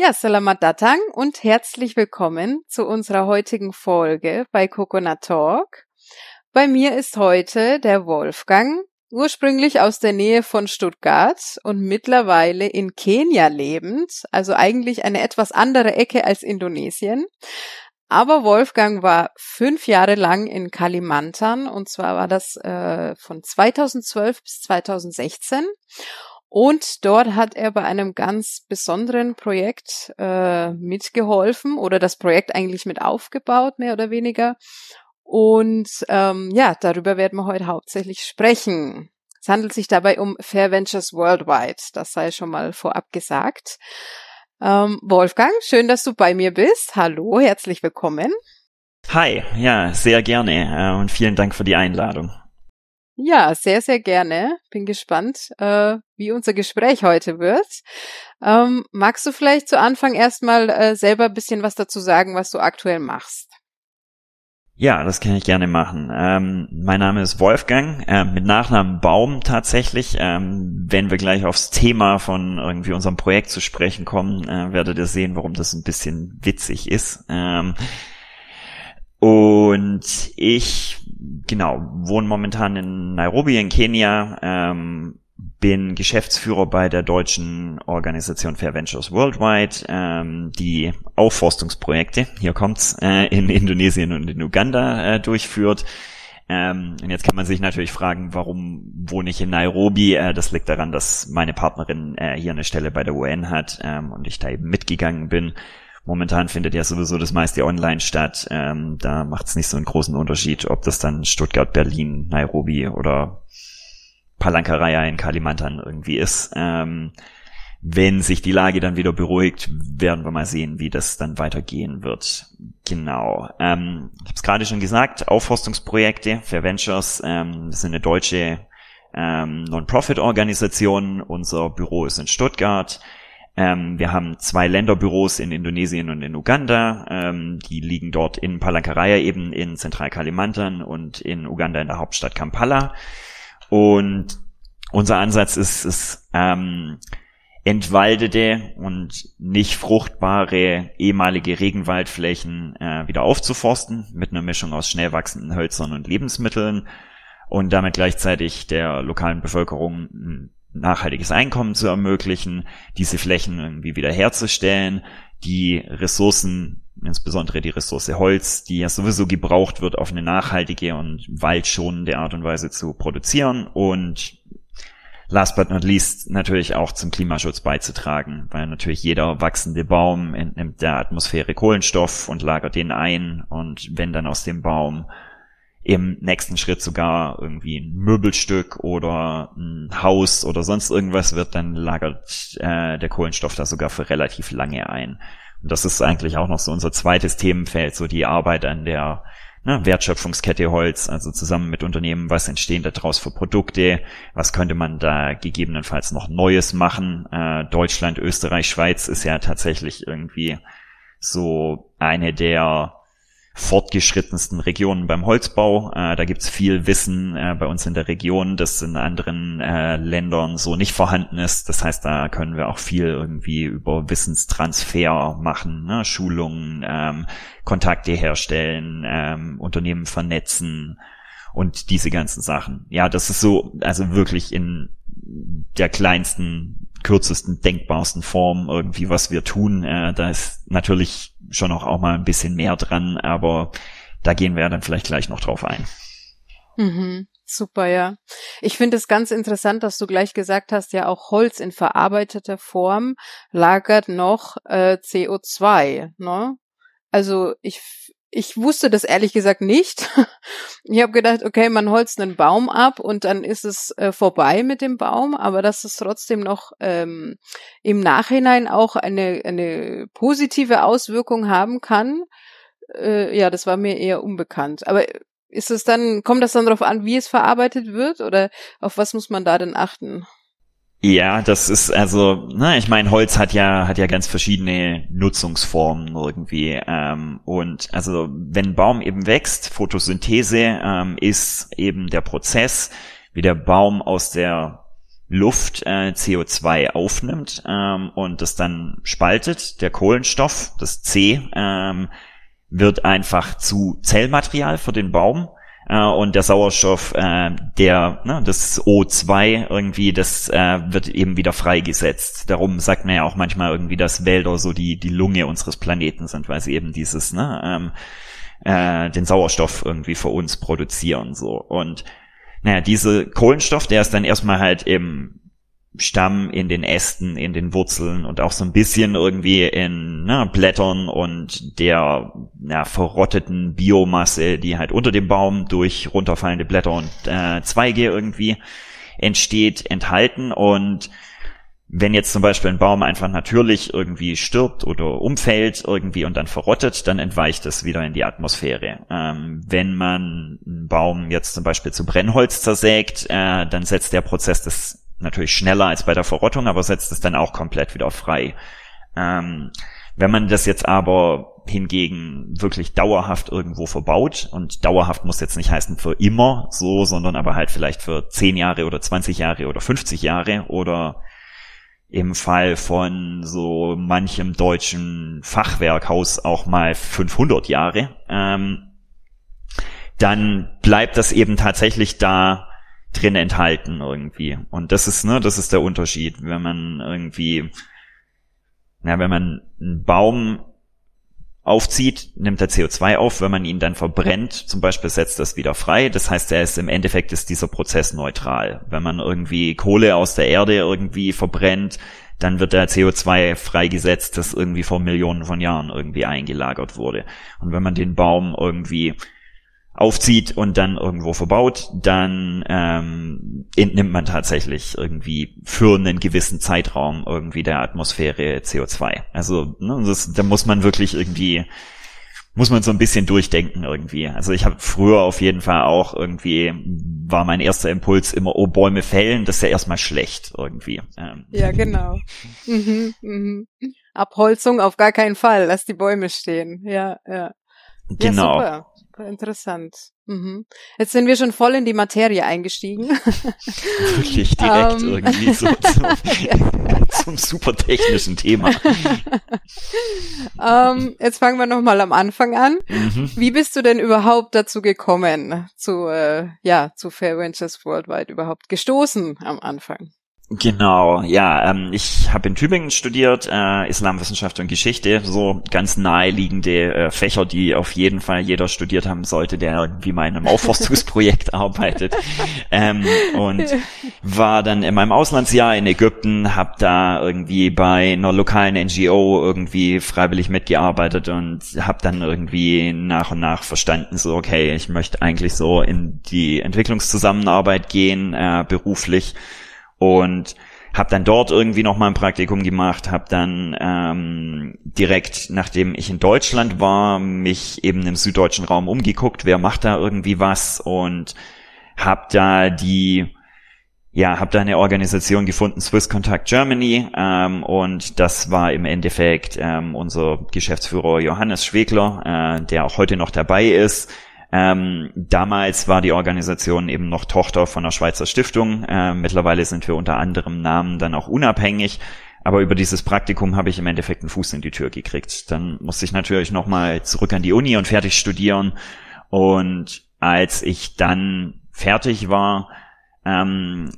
Ja, Salamat Datang und herzlich willkommen zu unserer heutigen Folge bei Coconut Talk. Bei mir ist heute der Wolfgang, ursprünglich aus der Nähe von Stuttgart und mittlerweile in Kenia lebend, also eigentlich eine etwas andere Ecke als Indonesien. Aber Wolfgang war fünf Jahre lang in Kalimantan und zwar war das äh, von 2012 bis 2016 und dort hat er bei einem ganz besonderen Projekt äh, mitgeholfen oder das Projekt eigentlich mit aufgebaut, mehr oder weniger. Und ähm, ja, darüber werden wir heute hauptsächlich sprechen. Es handelt sich dabei um Fair Ventures Worldwide. Das sei schon mal vorab gesagt. Ähm, Wolfgang, schön, dass du bei mir bist. Hallo, herzlich willkommen. Hi, ja, sehr gerne äh, und vielen Dank für die Einladung. Ja, sehr, sehr gerne. Bin gespannt, äh, wie unser Gespräch heute wird. Ähm, magst du vielleicht zu Anfang erstmal äh, selber ein bisschen was dazu sagen, was du aktuell machst? Ja, das kann ich gerne machen. Ähm, mein Name ist Wolfgang, äh, mit Nachnamen Baum tatsächlich. Ähm, wenn wir gleich aufs Thema von irgendwie unserem Projekt zu sprechen kommen, äh, werdet ihr sehen, warum das ein bisschen witzig ist. Ähm, und ich, genau, wohne momentan in Nairobi in Kenia, ähm, bin Geschäftsführer bei der deutschen Organisation Fair Ventures Worldwide, ähm, die Aufforstungsprojekte, hier kommt's, äh, in Indonesien und in Uganda äh, durchführt. Ähm, und jetzt kann man sich natürlich fragen, warum wohne ich in Nairobi? Äh, das liegt daran, dass meine Partnerin äh, hier eine Stelle bei der UN hat ähm, und ich da eben mitgegangen bin. Momentan findet ja sowieso das meiste online statt. Ähm, da macht es nicht so einen großen Unterschied, ob das dann Stuttgart, Berlin, Nairobi oder Palankaraya in Kalimantan irgendwie ist. Ähm, wenn sich die Lage dann wieder beruhigt, werden wir mal sehen, wie das dann weitergehen wird. Genau. Ähm, ich habe es gerade schon gesagt, Aufforstungsprojekte für Ventures ähm, das sind eine deutsche ähm, Non-Profit-Organisation. Unser Büro ist in Stuttgart. Ähm, wir haben zwei Länderbüros in Indonesien und in Uganda. Ähm, die liegen dort in Palankaraya eben in Zentral-Kalimantan und in Uganda in der Hauptstadt Kampala. Und unser Ansatz ist, ist ähm, entwaldete und nicht fruchtbare ehemalige Regenwaldflächen äh, wieder aufzuforsten mit einer Mischung aus schnell wachsenden Hölzern und Lebensmitteln und damit gleichzeitig der lokalen Bevölkerung nachhaltiges Einkommen zu ermöglichen, diese Flächen irgendwie wieder herzustellen, die Ressourcen, insbesondere die Ressource Holz, die ja sowieso gebraucht wird, auf eine nachhaltige und waldschonende Art und Weise zu produzieren und last but not least natürlich auch zum Klimaschutz beizutragen, weil natürlich jeder wachsende Baum entnimmt der Atmosphäre Kohlenstoff und lagert den ein und wenn dann aus dem Baum im nächsten Schritt sogar irgendwie ein Möbelstück oder ein Haus oder sonst irgendwas wird, dann lagert äh, der Kohlenstoff da sogar für relativ lange ein. Und das ist eigentlich auch noch so unser zweites Themenfeld, so die Arbeit an der ne, Wertschöpfungskette Holz, also zusammen mit Unternehmen, was entstehen daraus für Produkte, was könnte man da gegebenenfalls noch Neues machen. Äh, Deutschland, Österreich, Schweiz ist ja tatsächlich irgendwie so eine der fortgeschrittensten Regionen beim Holzbau. Äh, da gibt's viel Wissen äh, bei uns in der Region, das in anderen äh, Ländern so nicht vorhanden ist. Das heißt, da können wir auch viel irgendwie über Wissenstransfer machen, ne? Schulungen, ähm, Kontakte herstellen, ähm, Unternehmen vernetzen und diese ganzen Sachen. Ja, das ist so, also wirklich in der kleinsten, kürzesten, denkbarsten Form irgendwie, was wir tun. Äh, da ist natürlich schon auch, auch mal ein bisschen mehr dran, aber da gehen wir dann vielleicht gleich noch drauf ein. Mhm. Super, ja. Ich finde es ganz interessant, dass du gleich gesagt hast, ja auch Holz in verarbeiteter Form lagert noch äh, CO2. Ne? Also ich ich wusste das ehrlich gesagt nicht. Ich habe gedacht, okay, man holzt einen Baum ab und dann ist es äh, vorbei mit dem Baum, aber dass es trotzdem noch ähm, im Nachhinein auch eine, eine positive Auswirkung haben kann, äh, ja, das war mir eher unbekannt. Aber ist es dann, kommt das dann darauf an, wie es verarbeitet wird oder auf was muss man da denn achten? Ja, das ist also, na, ich meine, Holz hat ja hat ja ganz verschiedene Nutzungsformen irgendwie ähm, und also wenn ein Baum eben wächst, Photosynthese ähm, ist eben der Prozess, wie der Baum aus der Luft äh, CO2 aufnimmt ähm, und das dann spaltet. Der Kohlenstoff, das C, ähm, wird einfach zu Zellmaterial für den Baum äh, und der Sauerstoff, äh, der, ne, das O2 irgendwie, das äh, wird eben wieder freigesetzt. Darum sagt man ja auch manchmal irgendwie, dass Wälder so die, die Lunge unseres Planeten sind, weil sie eben dieses, ne, ähm, äh, den Sauerstoff irgendwie für uns produzieren, so. Und, naja, diese Kohlenstoff, der ist dann erstmal halt im Stamm, in den Ästen, in den Wurzeln und auch so ein bisschen irgendwie in ne, Blättern und der ja, verrotteten Biomasse, die halt unter dem Baum durch runterfallende Blätter und äh, Zweige irgendwie entsteht, enthalten. Und wenn jetzt zum Beispiel ein Baum einfach natürlich irgendwie stirbt oder umfällt irgendwie und dann verrottet, dann entweicht es wieder in die Atmosphäre. Ähm, wenn man einen Baum jetzt zum Beispiel zu Brennholz zersägt, äh, dann setzt der Prozess des natürlich schneller als bei der Verrottung, aber setzt es dann auch komplett wieder frei. Ähm, wenn man das jetzt aber hingegen wirklich dauerhaft irgendwo verbaut und dauerhaft muss jetzt nicht heißen für immer so, sondern aber halt vielleicht für 10 Jahre oder 20 Jahre oder 50 Jahre oder im Fall von so manchem deutschen Fachwerkhaus auch mal 500 Jahre, ähm, dann bleibt das eben tatsächlich da drin enthalten irgendwie. Und das ist, ne, das ist der Unterschied, wenn man irgendwie, na, wenn man einen Baum aufzieht, nimmt er CO2 auf, wenn man ihn dann verbrennt, zum Beispiel setzt das wieder frei. Das heißt, er ist im Endeffekt ist dieser Prozess neutral. Wenn man irgendwie Kohle aus der Erde irgendwie verbrennt, dann wird der CO2 freigesetzt, das irgendwie vor Millionen von Jahren irgendwie eingelagert wurde. Und wenn man den Baum irgendwie aufzieht und dann irgendwo verbaut, dann ähm, entnimmt man tatsächlich irgendwie für einen gewissen Zeitraum irgendwie der Atmosphäre CO2. Also ne, das, da muss man wirklich irgendwie muss man so ein bisschen durchdenken irgendwie. Also ich habe früher auf jeden Fall auch irgendwie war mein erster Impuls immer, oh Bäume fällen, das ist ja erstmal schlecht irgendwie. Ähm. Ja, genau. Mhm, mhm. Abholzung auf gar keinen Fall, lass die Bäume stehen. Ja, ja. Genau. Ja, interessant. Mhm. Jetzt sind wir schon voll in die Materie eingestiegen. Wirklich direkt um, ähm. irgendwie so zum, zum super technischen Thema. um, ähm, jetzt fangen wir nochmal am Anfang an. Mhm. Wie bist du denn überhaupt dazu gekommen, zu, äh, ja, zu Fair Ventures Worldwide überhaupt gestoßen am Anfang? Genau, ja, ähm, ich habe in Tübingen studiert, äh, Islamwissenschaft und Geschichte, so ganz naheliegende äh, Fächer, die auf jeden Fall jeder studiert haben sollte, der irgendwie mal in einem Aufforstungsprojekt arbeitet. Ähm, und war dann in meinem Auslandsjahr in Ägypten, habe da irgendwie bei einer lokalen NGO irgendwie freiwillig mitgearbeitet und habe dann irgendwie nach und nach verstanden, so okay, ich möchte eigentlich so in die Entwicklungszusammenarbeit gehen, äh, beruflich und habe dann dort irgendwie noch mal ein Praktikum gemacht, habe dann ähm, direkt, nachdem ich in Deutschland war, mich eben im süddeutschen Raum umgeguckt, wer macht da irgendwie was und habe da die ja, habe da eine Organisation gefunden, Swiss Contact Germany, ähm, und das war im Endeffekt ähm, unser Geschäftsführer Johannes Schwegler, äh, der auch heute noch dabei ist, ähm, damals war die Organisation eben noch Tochter von einer Schweizer Stiftung. Äh, mittlerweile sind wir unter anderem Namen dann auch unabhängig. Aber über dieses Praktikum habe ich im Endeffekt einen Fuß in die Tür gekriegt. Dann musste ich natürlich nochmal zurück an die Uni und fertig studieren. Und als ich dann fertig war, ähm,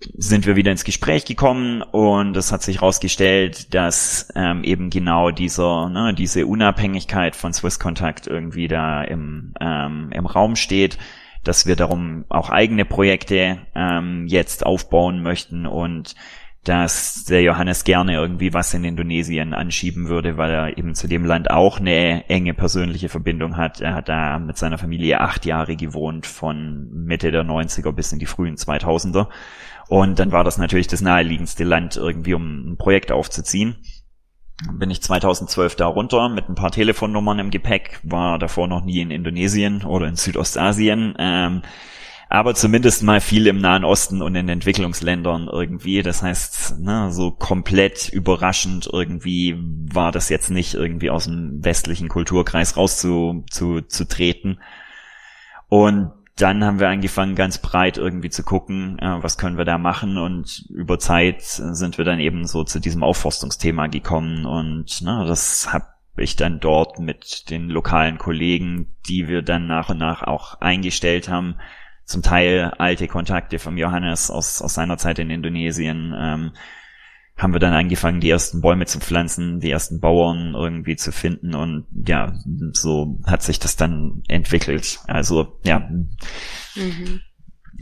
sind wir wieder ins Gespräch gekommen und es hat sich herausgestellt, dass ähm, eben genau dieser, ne, diese Unabhängigkeit von Swiss Contact irgendwie da im, ähm, im Raum steht, dass wir darum auch eigene Projekte ähm, jetzt aufbauen möchten und dass der Johannes gerne irgendwie was in Indonesien anschieben würde, weil er eben zu dem Land auch eine enge persönliche Verbindung hat. Er hat da mit seiner Familie acht Jahre gewohnt, von Mitte der 90er bis in die frühen 2000er. Und dann war das natürlich das naheliegendste Land irgendwie, um ein Projekt aufzuziehen. Bin ich 2012 da runter mit ein paar Telefonnummern im Gepäck, war davor noch nie in Indonesien oder in Südostasien. Ähm, aber zumindest mal viel im Nahen Osten und in Entwicklungsländern irgendwie. Das heißt, ne, so komplett überraschend irgendwie war das jetzt nicht irgendwie aus dem westlichen Kulturkreis rauszutreten. Zu, zu treten. und dann haben wir angefangen, ganz breit irgendwie zu gucken, äh, was können wir da machen. Und über Zeit sind wir dann eben so zu diesem Aufforstungsthema gekommen. Und ne, das habe ich dann dort mit den lokalen Kollegen, die wir dann nach und nach auch eingestellt haben, zum Teil alte Kontakte vom Johannes aus, aus seiner Zeit in Indonesien, ähm, haben wir dann angefangen, die ersten Bäume zu pflanzen, die ersten Bauern irgendwie zu finden und ja, so hat sich das dann entwickelt. Also ja, mhm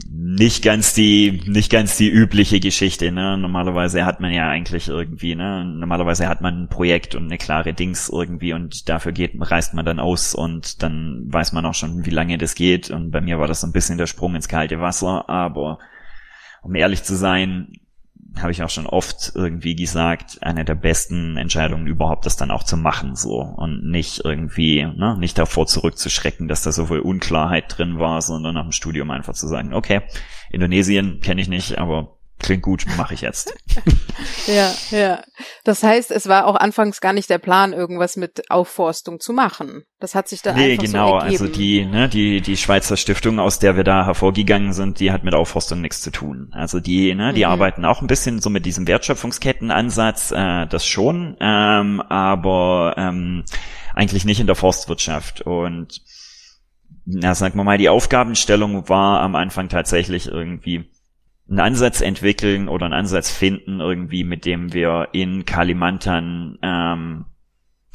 nicht ganz die, nicht ganz die übliche Geschichte, ne? Normalerweise hat man ja eigentlich irgendwie, ne? Normalerweise hat man ein Projekt und eine klare Dings irgendwie und dafür geht, reist man dann aus und dann weiß man auch schon, wie lange das geht. Und bei mir war das so ein bisschen der Sprung ins kalte Wasser, aber um ehrlich zu sein, habe ich auch schon oft irgendwie gesagt, eine der besten Entscheidungen überhaupt, das dann auch zu machen, so. Und nicht irgendwie, ne, nicht davor zurückzuschrecken, dass da so viel Unklarheit drin war, sondern nach dem Studium einfach zu sagen, okay, Indonesien kenne ich nicht, aber klingt gut, mache ich jetzt. ja, ja. Das heißt, es war auch anfangs gar nicht der Plan, irgendwas mit Aufforstung zu machen. Das hat sich dann nee, einfach genau. so ergeben. Also die, ne, die, die Schweizer Stiftung, aus der wir da hervorgegangen sind, die hat mit Aufforstung nichts zu tun. Also die, ne, die mhm. arbeiten auch ein bisschen so mit diesem Wertschöpfungskettenansatz, äh, das schon, ähm, aber ähm, eigentlich nicht in der Forstwirtschaft und na, sagen wir mal, die Aufgabenstellung war am Anfang tatsächlich irgendwie einen Ansatz entwickeln oder einen Ansatz finden, irgendwie, mit dem wir in Kalimantan ähm,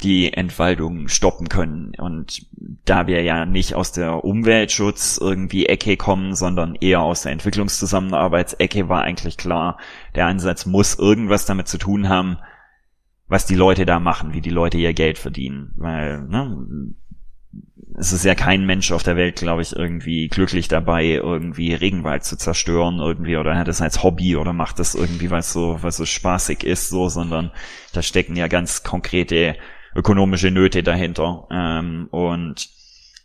die Entwaldung stoppen können. Und da wir ja nicht aus der Umweltschutz irgendwie Ecke kommen, sondern eher aus der Entwicklungszusammenarbeitsecke, war eigentlich klar, der Ansatz muss irgendwas damit zu tun haben, was die Leute da machen, wie die Leute ihr Geld verdienen. Weil, ne, es ist ja kein Mensch auf der Welt, glaube ich, irgendwie glücklich dabei, irgendwie Regenwald zu zerstören irgendwie oder hat es als Hobby oder macht das irgendwie, weil es so, weil so spaßig ist, so, sondern da stecken ja ganz konkrete ökonomische Nöte dahinter ähm, und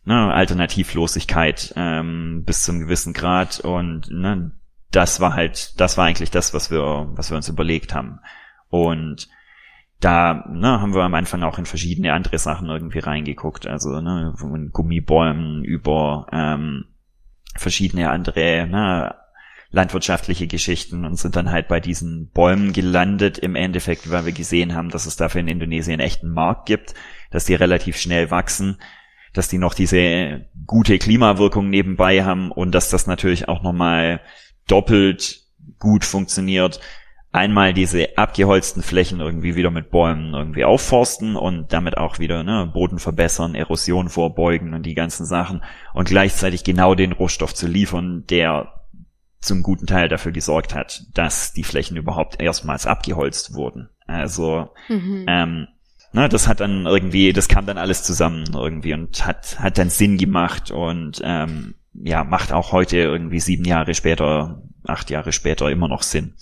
ne, Alternativlosigkeit ähm, bis zum gewissen Grad und ne, das war halt, das war eigentlich das, was wir, was wir uns überlegt haben. Und da ne, haben wir am Anfang auch in verschiedene andere Sachen irgendwie reingeguckt, also ne, von Gummibäumen über ähm, verschiedene andere ne, landwirtschaftliche Geschichten und sind dann halt bei diesen Bäumen gelandet im Endeffekt, weil wir gesehen haben, dass es dafür in Indonesien echt einen Markt gibt, dass die relativ schnell wachsen, dass die noch diese gute Klimawirkung nebenbei haben und dass das natürlich auch nochmal doppelt gut funktioniert, einmal diese abgeholzten Flächen irgendwie wieder mit Bäumen irgendwie aufforsten und damit auch wieder ne, Boden verbessern, Erosion vorbeugen und die ganzen Sachen und gleichzeitig genau den Rohstoff zu liefern, der zum guten Teil dafür gesorgt hat, dass die Flächen überhaupt erstmals abgeholzt wurden. Also mhm. ähm, ne, das hat dann irgendwie, das kam dann alles zusammen irgendwie und hat hat dann Sinn gemacht und ähm, ja macht auch heute irgendwie sieben Jahre später, acht Jahre später immer noch Sinn.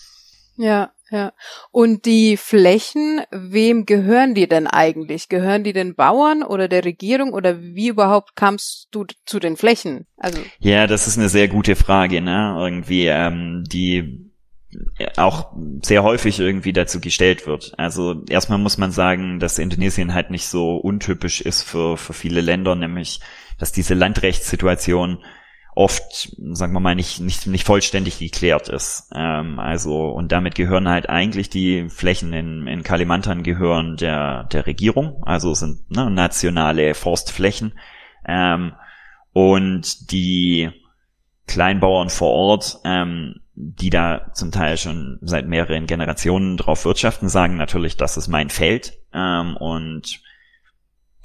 Ja, ja. Und die Flächen, wem gehören die denn eigentlich? Gehören die den Bauern oder der Regierung oder wie überhaupt kamst du zu den Flächen? Also ja, das ist eine sehr gute Frage, ne? Irgendwie ähm, die auch sehr häufig irgendwie dazu gestellt wird. Also erstmal muss man sagen, dass Indonesien halt nicht so untypisch ist für, für viele Länder, nämlich dass diese Landrechtssituation oft, sagen wir mal, nicht, nicht, nicht vollständig geklärt ist. Ähm, also, und damit gehören halt eigentlich die Flächen in, in Kalimantan gehören der, der Regierung, also sind ne, nationale Forstflächen. Ähm, und die Kleinbauern vor Ort, ähm, die da zum Teil schon seit mehreren Generationen drauf wirtschaften, sagen natürlich, das ist mein Feld. Ähm, und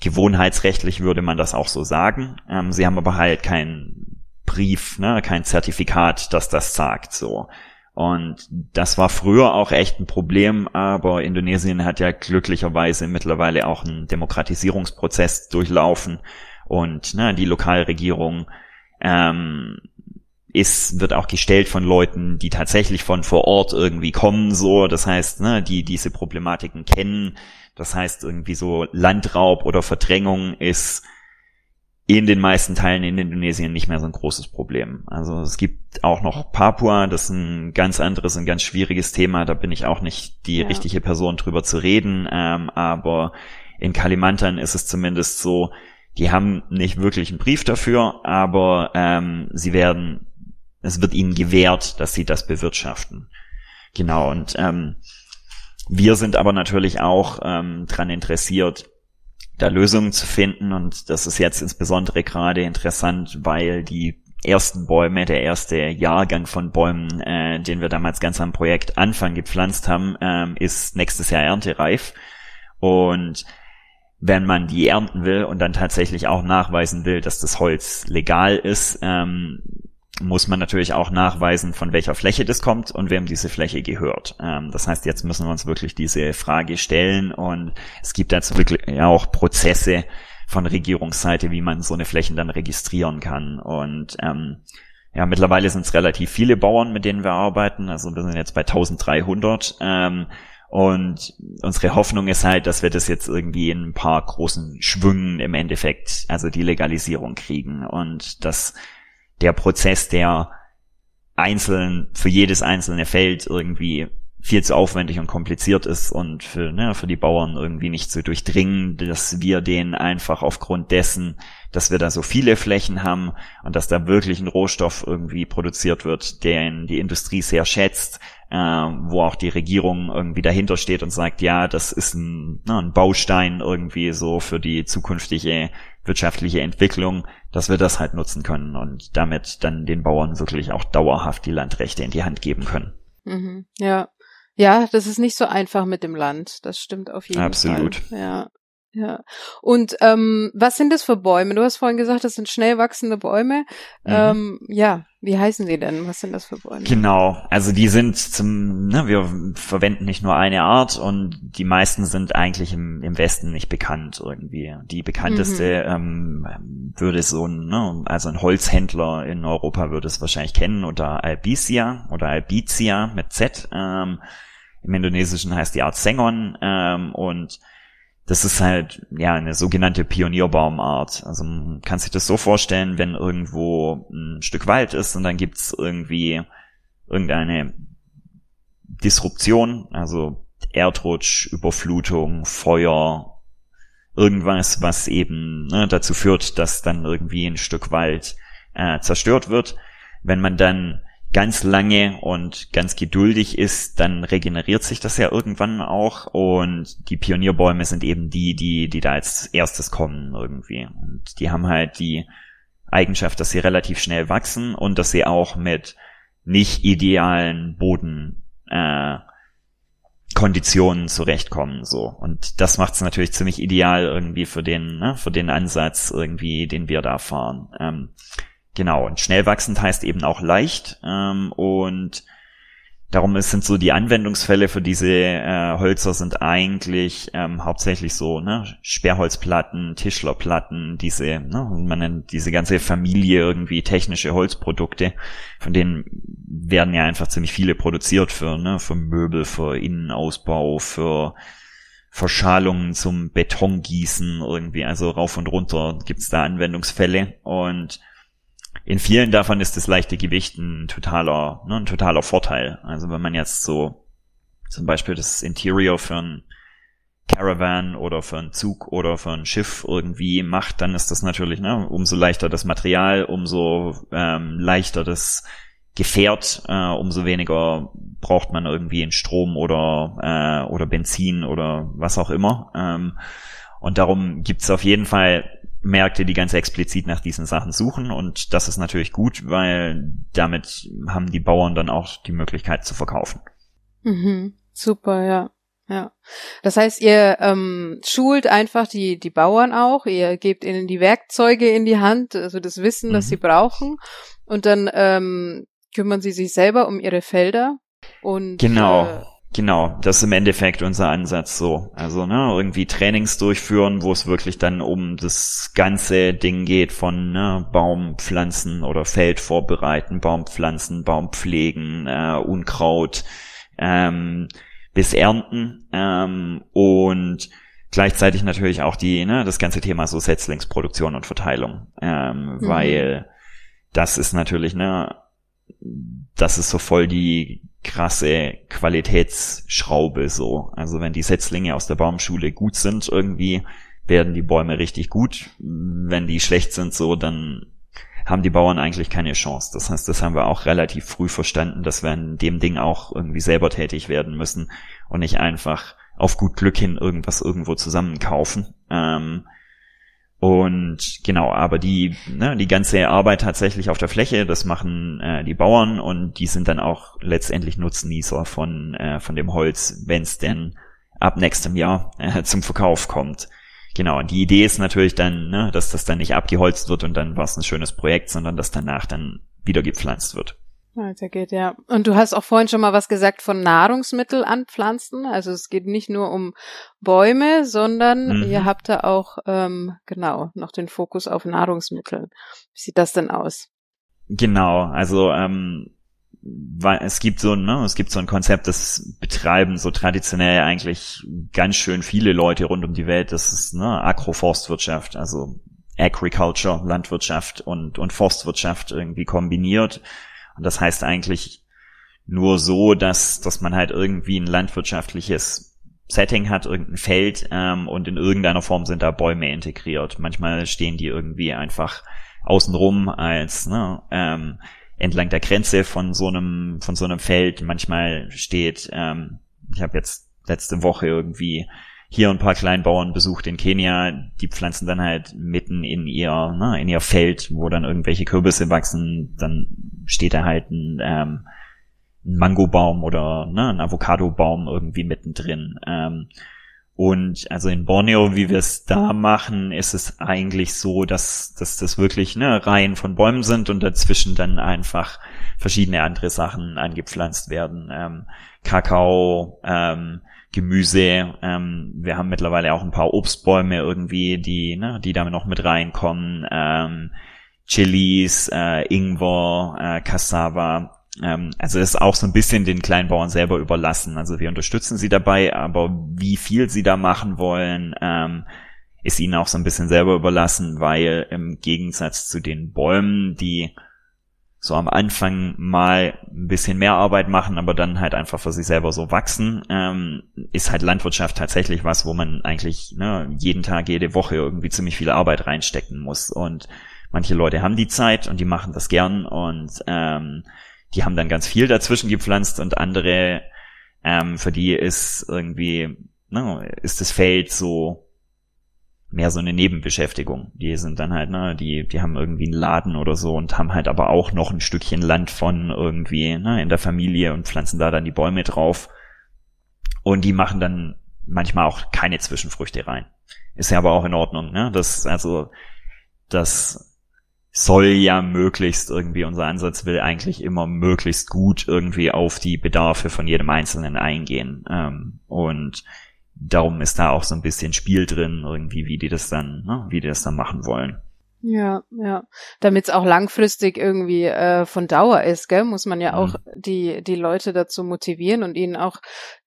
gewohnheitsrechtlich würde man das auch so sagen. Ähm, sie haben aber halt kein Brief, ne, kein Zertifikat, das das sagt, so. Und das war früher auch echt ein Problem, aber Indonesien hat ja glücklicherweise mittlerweile auch einen Demokratisierungsprozess durchlaufen und ne, die Lokalregierung ähm, ist, wird auch gestellt von Leuten, die tatsächlich von vor Ort irgendwie kommen, so. Das heißt, ne, die diese Problematiken kennen. Das heißt, irgendwie so Landraub oder Verdrängung ist in den meisten Teilen in Indonesien nicht mehr so ein großes Problem. Also es gibt auch noch Papua, das ist ein ganz anderes, ein ganz schwieriges Thema. Da bin ich auch nicht die ja. richtige Person drüber zu reden. Ähm, aber in Kalimantan ist es zumindest so, die haben nicht wirklich einen Brief dafür, aber ähm, sie werden, es wird ihnen gewährt, dass sie das bewirtschaften. Genau, und ähm, wir sind aber natürlich auch ähm, dran interessiert, da Lösungen zu finden. Und das ist jetzt insbesondere gerade interessant, weil die ersten Bäume, der erste Jahrgang von Bäumen, äh, den wir damals ganz am Projekt Anfang gepflanzt haben, ähm, ist nächstes Jahr erntereif. Und wenn man die ernten will und dann tatsächlich auch nachweisen will, dass das Holz legal ist, ähm, muss man natürlich auch nachweisen, von welcher Fläche das kommt und wem diese Fläche gehört. Ähm, das heißt, jetzt müssen wir uns wirklich diese Frage stellen und es gibt jetzt wirklich auch Prozesse von Regierungsseite, wie man so eine Flächen dann registrieren kann. Und ähm, ja, mittlerweile sind es relativ viele Bauern, mit denen wir arbeiten. Also wir sind jetzt bei 1300. Ähm, und unsere Hoffnung ist halt, dass wir das jetzt irgendwie in ein paar großen Schwüngen im Endeffekt, also die Legalisierung kriegen und dass der Prozess, der einzeln für jedes einzelne Feld irgendwie viel zu aufwendig und kompliziert ist und für, ne, für die Bauern irgendwie nicht zu durchdringen, dass wir denen einfach aufgrund dessen, dass wir da so viele Flächen haben und dass da wirklich ein Rohstoff irgendwie produziert wird, den die Industrie sehr schätzt, äh, wo auch die Regierung irgendwie dahinter steht und sagt, ja, das ist ein, ne, ein Baustein irgendwie so für die zukünftige wirtschaftliche Entwicklung, dass wir das halt nutzen können und damit dann den Bauern wirklich auch dauerhaft die Landrechte in die Hand geben können. Mhm, ja. Ja, das ist nicht so einfach mit dem Land. Das stimmt auf jeden Absolut. Fall. Absolut. Ja. Ja. Und ähm, was sind das für Bäume? Du hast vorhin gesagt, das sind schnell wachsende Bäume. Mhm. Ähm, ja, wie heißen sie denn? Was sind das für Bäume? Genau, also die sind zum, ne, wir verwenden nicht nur eine Art und die meisten sind eigentlich im, im Westen nicht bekannt irgendwie. Die bekannteste mhm. ähm, würde so ein, ne, also ein Holzhändler in Europa würde es wahrscheinlich kennen unter Albizia oder Albizia mit Z. Ähm, Im Indonesischen heißt die Art Sengon ähm, und das ist halt ja eine sogenannte Pionierbaumart. Also man kann sich das so vorstellen, wenn irgendwo ein Stück Wald ist und dann gibt's irgendwie irgendeine Disruption, also Erdrutsch, Überflutung, Feuer, irgendwas, was eben ne, dazu führt, dass dann irgendwie ein Stück Wald äh, zerstört wird. Wenn man dann ganz lange und ganz geduldig ist, dann regeneriert sich das ja irgendwann auch. Und die Pionierbäume sind eben die, die, die da als erstes kommen irgendwie. Und die haben halt die Eigenschaft, dass sie relativ schnell wachsen und dass sie auch mit nicht idealen Boden äh, Konditionen zurechtkommen so. Und das macht es natürlich ziemlich ideal irgendwie für den ne, für den Ansatz irgendwie den wir da fahren. Ähm, Genau, und schnell wachsend heißt eben auch leicht. Ähm, und darum sind so die Anwendungsfälle für diese äh, Hölzer sind eigentlich ähm, hauptsächlich so, ne, Sperrholzplatten, Tischlerplatten, diese, ne, man nennt diese ganze Familie irgendwie technische Holzprodukte, von denen werden ja einfach ziemlich viele produziert für, ne, für Möbel, für Innenausbau, für Verschalungen zum Betongießen irgendwie, also rauf und runter gibt's da Anwendungsfälle und in vielen davon ist das leichte Gewicht ein totaler, ne, ein totaler Vorteil. Also wenn man jetzt so zum Beispiel das Interior für ein Caravan oder für einen Zug oder für ein Schiff irgendwie macht, dann ist das natürlich, ne, umso leichter das Material, umso ähm, leichter das Gefährt, äh, umso weniger braucht man irgendwie einen Strom oder, äh, oder Benzin oder was auch immer. Ähm, und darum gibt's auf jeden Fall Märkte, die ganz explizit nach diesen Sachen suchen und das ist natürlich gut, weil damit haben die Bauern dann auch die Möglichkeit zu verkaufen. Mhm, super, ja. Ja. Das heißt, ihr ähm, schult einfach die, die Bauern auch, ihr gebt ihnen die Werkzeuge in die Hand, also das Wissen, mhm. das sie brauchen, und dann ähm, kümmern sie sich selber um ihre Felder Und genau. Äh, Genau, das ist im Endeffekt unser Ansatz so. Also ne, irgendwie Trainings durchführen, wo es wirklich dann um das ganze Ding geht von ne, Baumpflanzen oder Feld vorbereiten, Baumpflanzen, Baumpflegen, äh, Unkraut ähm, bis Ernten ähm, und gleichzeitig natürlich auch die ne, das ganze Thema so Setzlingsproduktion und Verteilung, ähm, mhm. weil das ist natürlich ne das ist so voll die krasse Qualitätsschraube so. Also wenn die Setzlinge aus der Baumschule gut sind irgendwie, werden die Bäume richtig gut. Wenn die schlecht sind so, dann haben die Bauern eigentlich keine Chance. Das heißt, das haben wir auch relativ früh verstanden, dass wir in dem Ding auch irgendwie selber tätig werden müssen und nicht einfach auf gut Glück hin irgendwas irgendwo zusammenkaufen. Ähm, und genau, aber die, ne, die ganze Arbeit tatsächlich auf der Fläche, das machen äh, die Bauern und die sind dann auch letztendlich Nutznießer von, äh, von dem Holz, wenn es denn ab nächstem Jahr äh, zum Verkauf kommt. Genau, die Idee ist natürlich dann, ne, dass das dann nicht abgeholzt wird und dann war es ein schönes Projekt, sondern dass danach dann wieder gepflanzt wird. Weiter geht, ja. Und du hast auch vorhin schon mal was gesagt von Nahrungsmittel anpflanzen. Also es geht nicht nur um Bäume, sondern mhm. ihr habt da auch, ähm, genau, noch den Fokus auf Nahrungsmittel. Wie sieht das denn aus? Genau, also ähm, weil es gibt so, ne, es gibt so ein Konzept, das betreiben so traditionell eigentlich ganz schön viele Leute rund um die Welt. Das ist ne, Agroforstwirtschaft, also Agriculture, Landwirtschaft und, und Forstwirtschaft irgendwie kombiniert. Und das heißt eigentlich nur so, dass, dass man halt irgendwie ein landwirtschaftliches Setting hat, irgendein Feld ähm, und in irgendeiner Form sind da Bäume integriert. Manchmal stehen die irgendwie einfach außenrum als ne, ähm, entlang der Grenze von so einem von so einem Feld. Manchmal steht, ähm, ich habe jetzt letzte Woche irgendwie hier ein paar Kleinbauern besucht in Kenia, die pflanzen dann halt mitten in ihr, ne, in ihr Feld, wo dann irgendwelche Kürbisse wachsen, dann steht da halt ein, ähm, ein Mangobaum oder ne, ein Avocadobaum irgendwie mittendrin. Ähm, und also in Borneo, wie wir es da machen, ist es eigentlich so, dass, dass das wirklich ne, Reihen von Bäumen sind und dazwischen dann einfach verschiedene andere Sachen angepflanzt werden. Ähm, Kakao, ähm, Gemüse. Ähm, wir haben mittlerweile auch ein paar Obstbäume irgendwie, die, ne, die da noch mit reinkommen. Ähm, Chilis, äh, Ingwer, äh, Cassava. Ähm, also ist auch so ein bisschen den Kleinbauern selber überlassen. Also wir unterstützen sie dabei, aber wie viel sie da machen wollen, ähm, ist ihnen auch so ein bisschen selber überlassen, weil im Gegensatz zu den Bäumen, die so am Anfang mal ein bisschen mehr Arbeit machen, aber dann halt einfach für sich selber so wachsen, ähm, ist halt Landwirtschaft tatsächlich was, wo man eigentlich ne, jeden Tag, jede Woche irgendwie ziemlich viel Arbeit reinstecken muss. Und manche Leute haben die Zeit und die machen das gern und ähm, die haben dann ganz viel dazwischen gepflanzt und andere, ähm, für die ist irgendwie, ne, ist das Feld so mehr so eine Nebenbeschäftigung. Die sind dann halt, ne, die, die haben irgendwie einen Laden oder so und haben halt aber auch noch ein Stückchen Land von irgendwie, ne, in der Familie und pflanzen da dann die Bäume drauf. Und die machen dann manchmal auch keine Zwischenfrüchte rein. Ist ja aber auch in Ordnung, ne? Das, also, das soll ja möglichst irgendwie, unser Ansatz will eigentlich immer möglichst gut irgendwie auf die Bedarfe von jedem Einzelnen eingehen. Ähm, und darum ist da auch so ein bisschen Spiel drin, irgendwie, wie die das dann, ne, wie die das dann machen wollen. Ja, ja. Damit es auch langfristig irgendwie äh, von Dauer ist, gell, muss man ja auch mhm. die, die Leute dazu motivieren und ihnen auch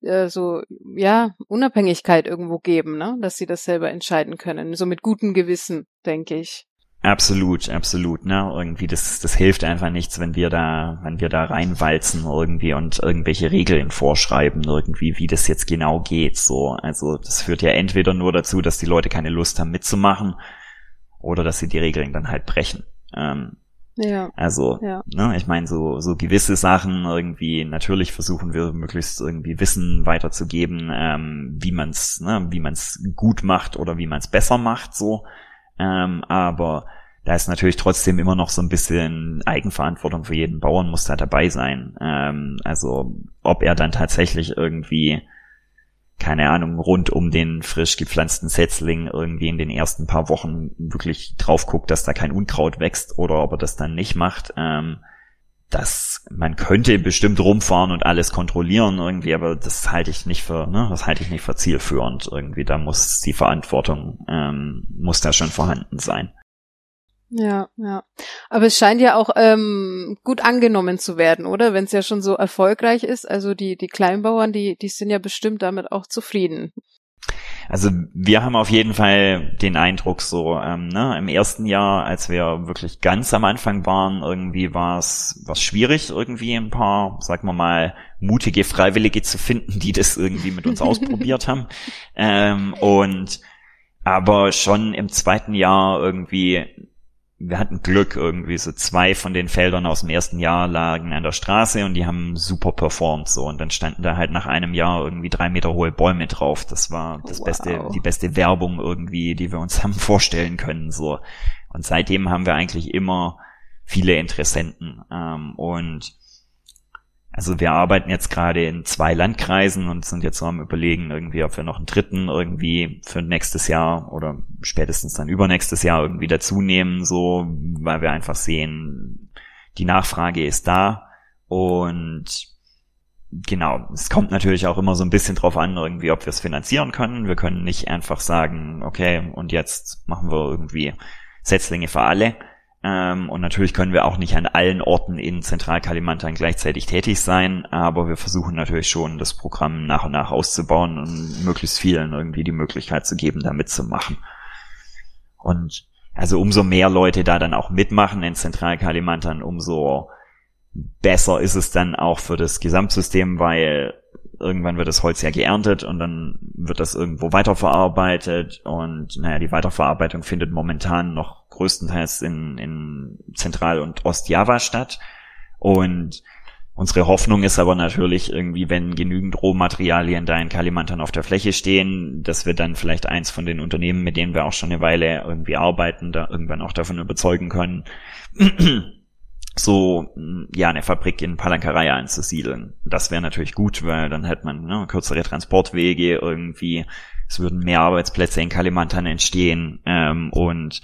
äh, so, ja, Unabhängigkeit irgendwo geben, ne? Dass sie das selber entscheiden können. So mit gutem Gewissen, denke ich. Absolut, absolut, ne? Irgendwie, das, das hilft einfach nichts, wenn wir da, wenn wir da reinwalzen irgendwie und irgendwelche Regeln vorschreiben, irgendwie, wie das jetzt genau geht, so. Also, das führt ja entweder nur dazu, dass die Leute keine Lust haben mitzumachen, oder dass sie die Regeln dann halt brechen. Ähm, ja. Also, ja. ne, ich meine, so, so gewisse Sachen irgendwie, natürlich versuchen wir möglichst irgendwie Wissen weiterzugeben, ähm, wie man's, ne, wie man's gut macht oder wie man's besser macht, so. Ähm, aber da ist natürlich trotzdem immer noch so ein bisschen Eigenverantwortung für jeden Bauern muss da dabei sein. Ähm, also ob er dann tatsächlich irgendwie, keine Ahnung, rund um den frisch gepflanzten Setzling irgendwie in den ersten paar Wochen wirklich drauf guckt, dass da kein Unkraut wächst oder ob er das dann nicht macht. Ähm, das, man könnte bestimmt rumfahren und alles kontrollieren irgendwie, aber das halte ich nicht für, ne, das halte ich nicht für zielführend irgendwie. Da muss die Verantwortung, ähm, muss da schon vorhanden sein. Ja, ja. Aber es scheint ja auch ähm, gut angenommen zu werden, oder? Wenn es ja schon so erfolgreich ist. Also die, die Kleinbauern, die, die sind ja bestimmt damit auch zufrieden. Also wir haben auf jeden Fall den Eindruck so, ähm, ne, im ersten Jahr, als wir wirklich ganz am Anfang waren, irgendwie war es was schwierig, irgendwie ein paar, sagen wir mal, mutige Freiwillige zu finden, die das irgendwie mit uns ausprobiert haben. Ähm, und aber schon im zweiten Jahr irgendwie wir hatten Glück irgendwie, so zwei von den Feldern aus dem ersten Jahr lagen an der Straße und die haben super performt so und dann standen da halt nach einem Jahr irgendwie drei Meter hohe Bäume drauf. Das war das wow. beste, die beste Werbung irgendwie, die wir uns haben vorstellen können so. Und seitdem haben wir eigentlich immer viele Interessenten ähm, und also wir arbeiten jetzt gerade in zwei Landkreisen und sind jetzt so am überlegen, irgendwie, ob wir noch einen dritten irgendwie für nächstes Jahr oder spätestens dann übernächstes Jahr irgendwie dazu nehmen, so, weil wir einfach sehen, die Nachfrage ist da und genau, es kommt natürlich auch immer so ein bisschen drauf an, irgendwie, ob wir es finanzieren können. Wir können nicht einfach sagen, okay, und jetzt machen wir irgendwie Setzlinge für alle ähm, und natürlich können wir auch nicht an allen Orten in Zentralkalimantan gleichzeitig tätig sein, aber wir versuchen natürlich schon, das Programm nach und nach auszubauen und möglichst vielen irgendwie die Möglichkeit zu geben, da mitzumachen. Und also umso mehr Leute da dann auch mitmachen in Zentralkalimantan, umso besser ist es dann auch für das Gesamtsystem, weil irgendwann wird das Holz ja geerntet und dann wird das irgendwo weiterverarbeitet und naja, die Weiterverarbeitung findet momentan noch größtenteils in, in Zentral- und Ostjava statt und Unsere Hoffnung ist aber natürlich irgendwie, wenn genügend Rohmaterialien da in Kalimantan auf der Fläche stehen, dass wir dann vielleicht eins von den Unternehmen, mit denen wir auch schon eine Weile irgendwie arbeiten, da irgendwann auch davon überzeugen können, so ja eine Fabrik in Palankaraya anzusiedeln. Das wäre natürlich gut, weil dann hätte man ne, kürzere Transportwege irgendwie, es würden mehr Arbeitsplätze in Kalimantan entstehen ähm, und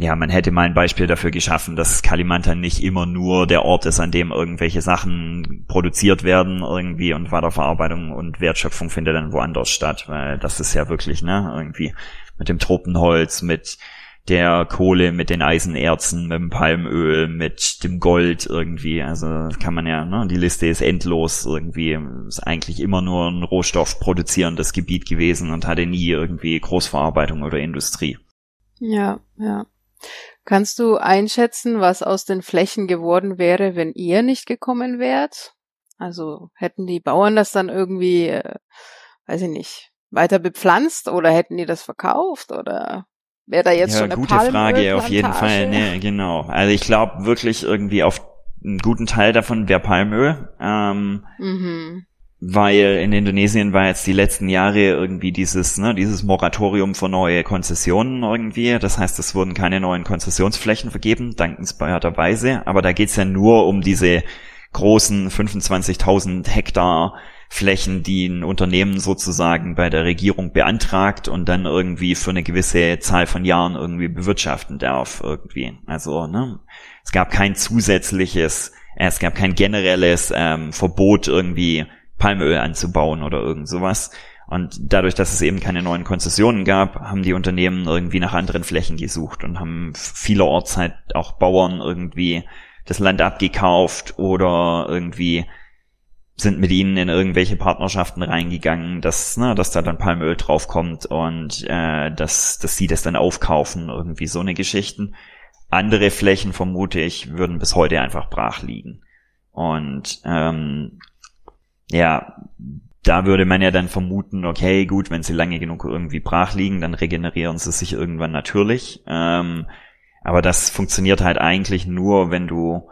ja, man hätte mal ein Beispiel dafür geschaffen, dass Kalimantan nicht immer nur der Ort ist, an dem irgendwelche Sachen produziert werden irgendwie und Weiterverarbeitung und Wertschöpfung findet dann woanders statt, weil das ist ja wirklich, ne, irgendwie mit dem Tropenholz, mit der Kohle, mit den Eisenerzen, mit dem Palmöl, mit dem Gold irgendwie. Also kann man ja, ne, die Liste ist endlos irgendwie. Ist eigentlich immer nur ein rohstoffproduzierendes Gebiet gewesen und hatte nie irgendwie Großverarbeitung oder Industrie. Ja, ja. Kannst du einschätzen, was aus den Flächen geworden wäre, wenn ihr nicht gekommen wärt? Also hätten die Bauern das dann irgendwie, äh, weiß ich nicht, weiter bepflanzt oder hätten die das verkauft oder Wäre da jetzt ja, schon eine gute Frage auf jeden Fall. Nee, genau. Also ich glaube wirklich irgendwie auf einen guten Teil davon wäre Palmöl. Ähm, mhm. Weil in Indonesien war jetzt die letzten Jahre irgendwie dieses, ne, dieses Moratorium für neue Konzessionen irgendwie. Das heißt, es wurden keine neuen Konzessionsflächen vergeben, dankenswerterweise. Aber da geht's ja nur um diese großen 25.000 Hektar Flächen, die ein Unternehmen sozusagen bei der Regierung beantragt und dann irgendwie für eine gewisse Zahl von Jahren irgendwie bewirtschaften darf irgendwie. Also ne, es gab kein zusätzliches, äh, es gab kein generelles ähm, Verbot irgendwie Palmöl anzubauen oder irgend sowas. Und dadurch, dass es eben keine neuen Konzessionen gab, haben die Unternehmen irgendwie nach anderen Flächen gesucht und haben vielerorts halt auch Bauern irgendwie das Land abgekauft oder irgendwie sind mit ihnen in irgendwelche Partnerschaften reingegangen, dass, ne, dass da dann Palmöl draufkommt und äh, dass, dass sie das dann aufkaufen, irgendwie so eine Geschichten. Andere Flächen, vermute ich, würden bis heute einfach brach liegen. Und ähm, ja, da würde man ja dann vermuten, okay, gut, wenn sie lange genug irgendwie brach liegen, dann regenerieren sie sich irgendwann natürlich. Ähm, aber das funktioniert halt eigentlich nur, wenn du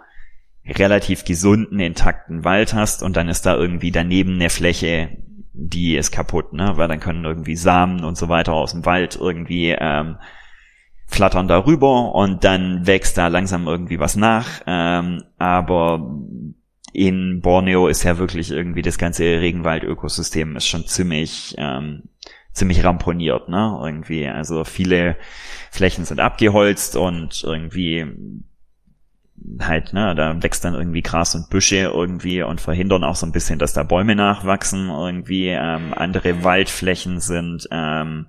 relativ gesunden, intakten Wald hast und dann ist da irgendwie daneben eine Fläche, die ist kaputt, ne? Weil dann können irgendwie Samen und so weiter aus dem Wald irgendwie ähm, flattern darüber und dann wächst da langsam irgendwie was nach. Ähm, aber in Borneo ist ja wirklich irgendwie das ganze Regenwald-Ökosystem ist schon ziemlich ähm, ziemlich ramponiert, ne? Irgendwie, also viele Flächen sind abgeholzt und irgendwie halt, ne, da wächst dann irgendwie Gras und Büsche irgendwie und verhindern auch so ein bisschen, dass da Bäume nachwachsen irgendwie. Ähm, andere Waldflächen sind ähm,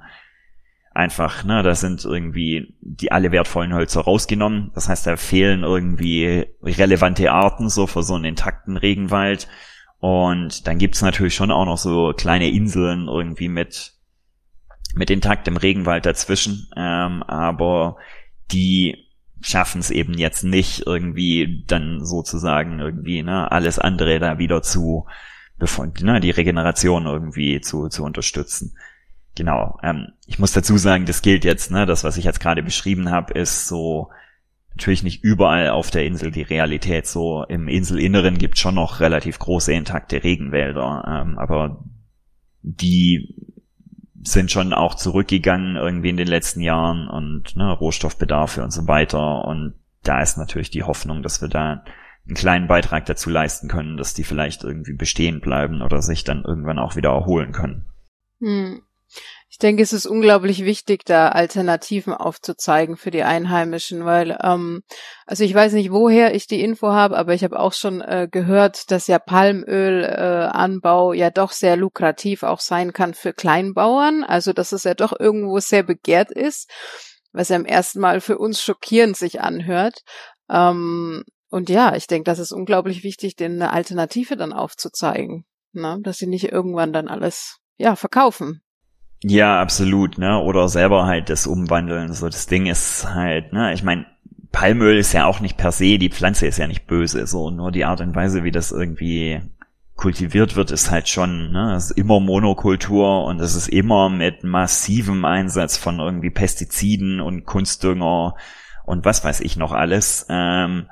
einfach, ne, da sind irgendwie die alle wertvollen Hölzer rausgenommen. Das heißt, da fehlen irgendwie relevante Arten so für so einen intakten Regenwald. Und dann gibt's natürlich schon auch noch so kleine Inseln irgendwie mit mit intaktem Regenwald dazwischen. Ähm, aber die schaffen es eben jetzt nicht irgendwie dann sozusagen irgendwie ne, alles andere da wieder zu bevor, ne, die Regeneration irgendwie zu, zu unterstützen. Genau. Ähm, ich muss dazu sagen, das gilt jetzt, ne, das, was ich jetzt gerade beschrieben habe, ist so natürlich nicht überall auf der Insel die Realität. So im Inselinneren gibt schon noch relativ große intakte Regenwälder, ähm, aber die sind schon auch zurückgegangen irgendwie in den letzten Jahren und ne, Rohstoffbedarfe und so weiter. Und da ist natürlich die Hoffnung, dass wir da einen kleinen Beitrag dazu leisten können, dass die vielleicht irgendwie bestehen bleiben oder sich dann irgendwann auch wieder erholen können. Hm. Ich denke, es ist unglaublich wichtig, da Alternativen aufzuzeigen für die Einheimischen, weil, ähm, also ich weiß nicht, woher ich die Info habe, aber ich habe auch schon äh, gehört, dass ja Palmölanbau äh, ja doch sehr lukrativ auch sein kann für Kleinbauern, also dass es ja doch irgendwo sehr begehrt ist, was ja im ersten Mal für uns schockierend sich anhört. Ähm, und ja, ich denke, das ist unglaublich wichtig, denen eine Alternative dann aufzuzeigen, ne? dass sie nicht irgendwann dann alles ja verkaufen. Ja, absolut, ne? Oder selber halt das umwandeln. So, das Ding ist halt, ne, ich meine, Palmöl ist ja auch nicht per se, die Pflanze ist ja nicht böse, so nur die Art und Weise, wie das irgendwie kultiviert wird, ist halt schon, ne, es ist immer Monokultur und es ist immer mit massivem Einsatz von irgendwie Pestiziden und Kunstdünger und was weiß ich noch alles. Ähm,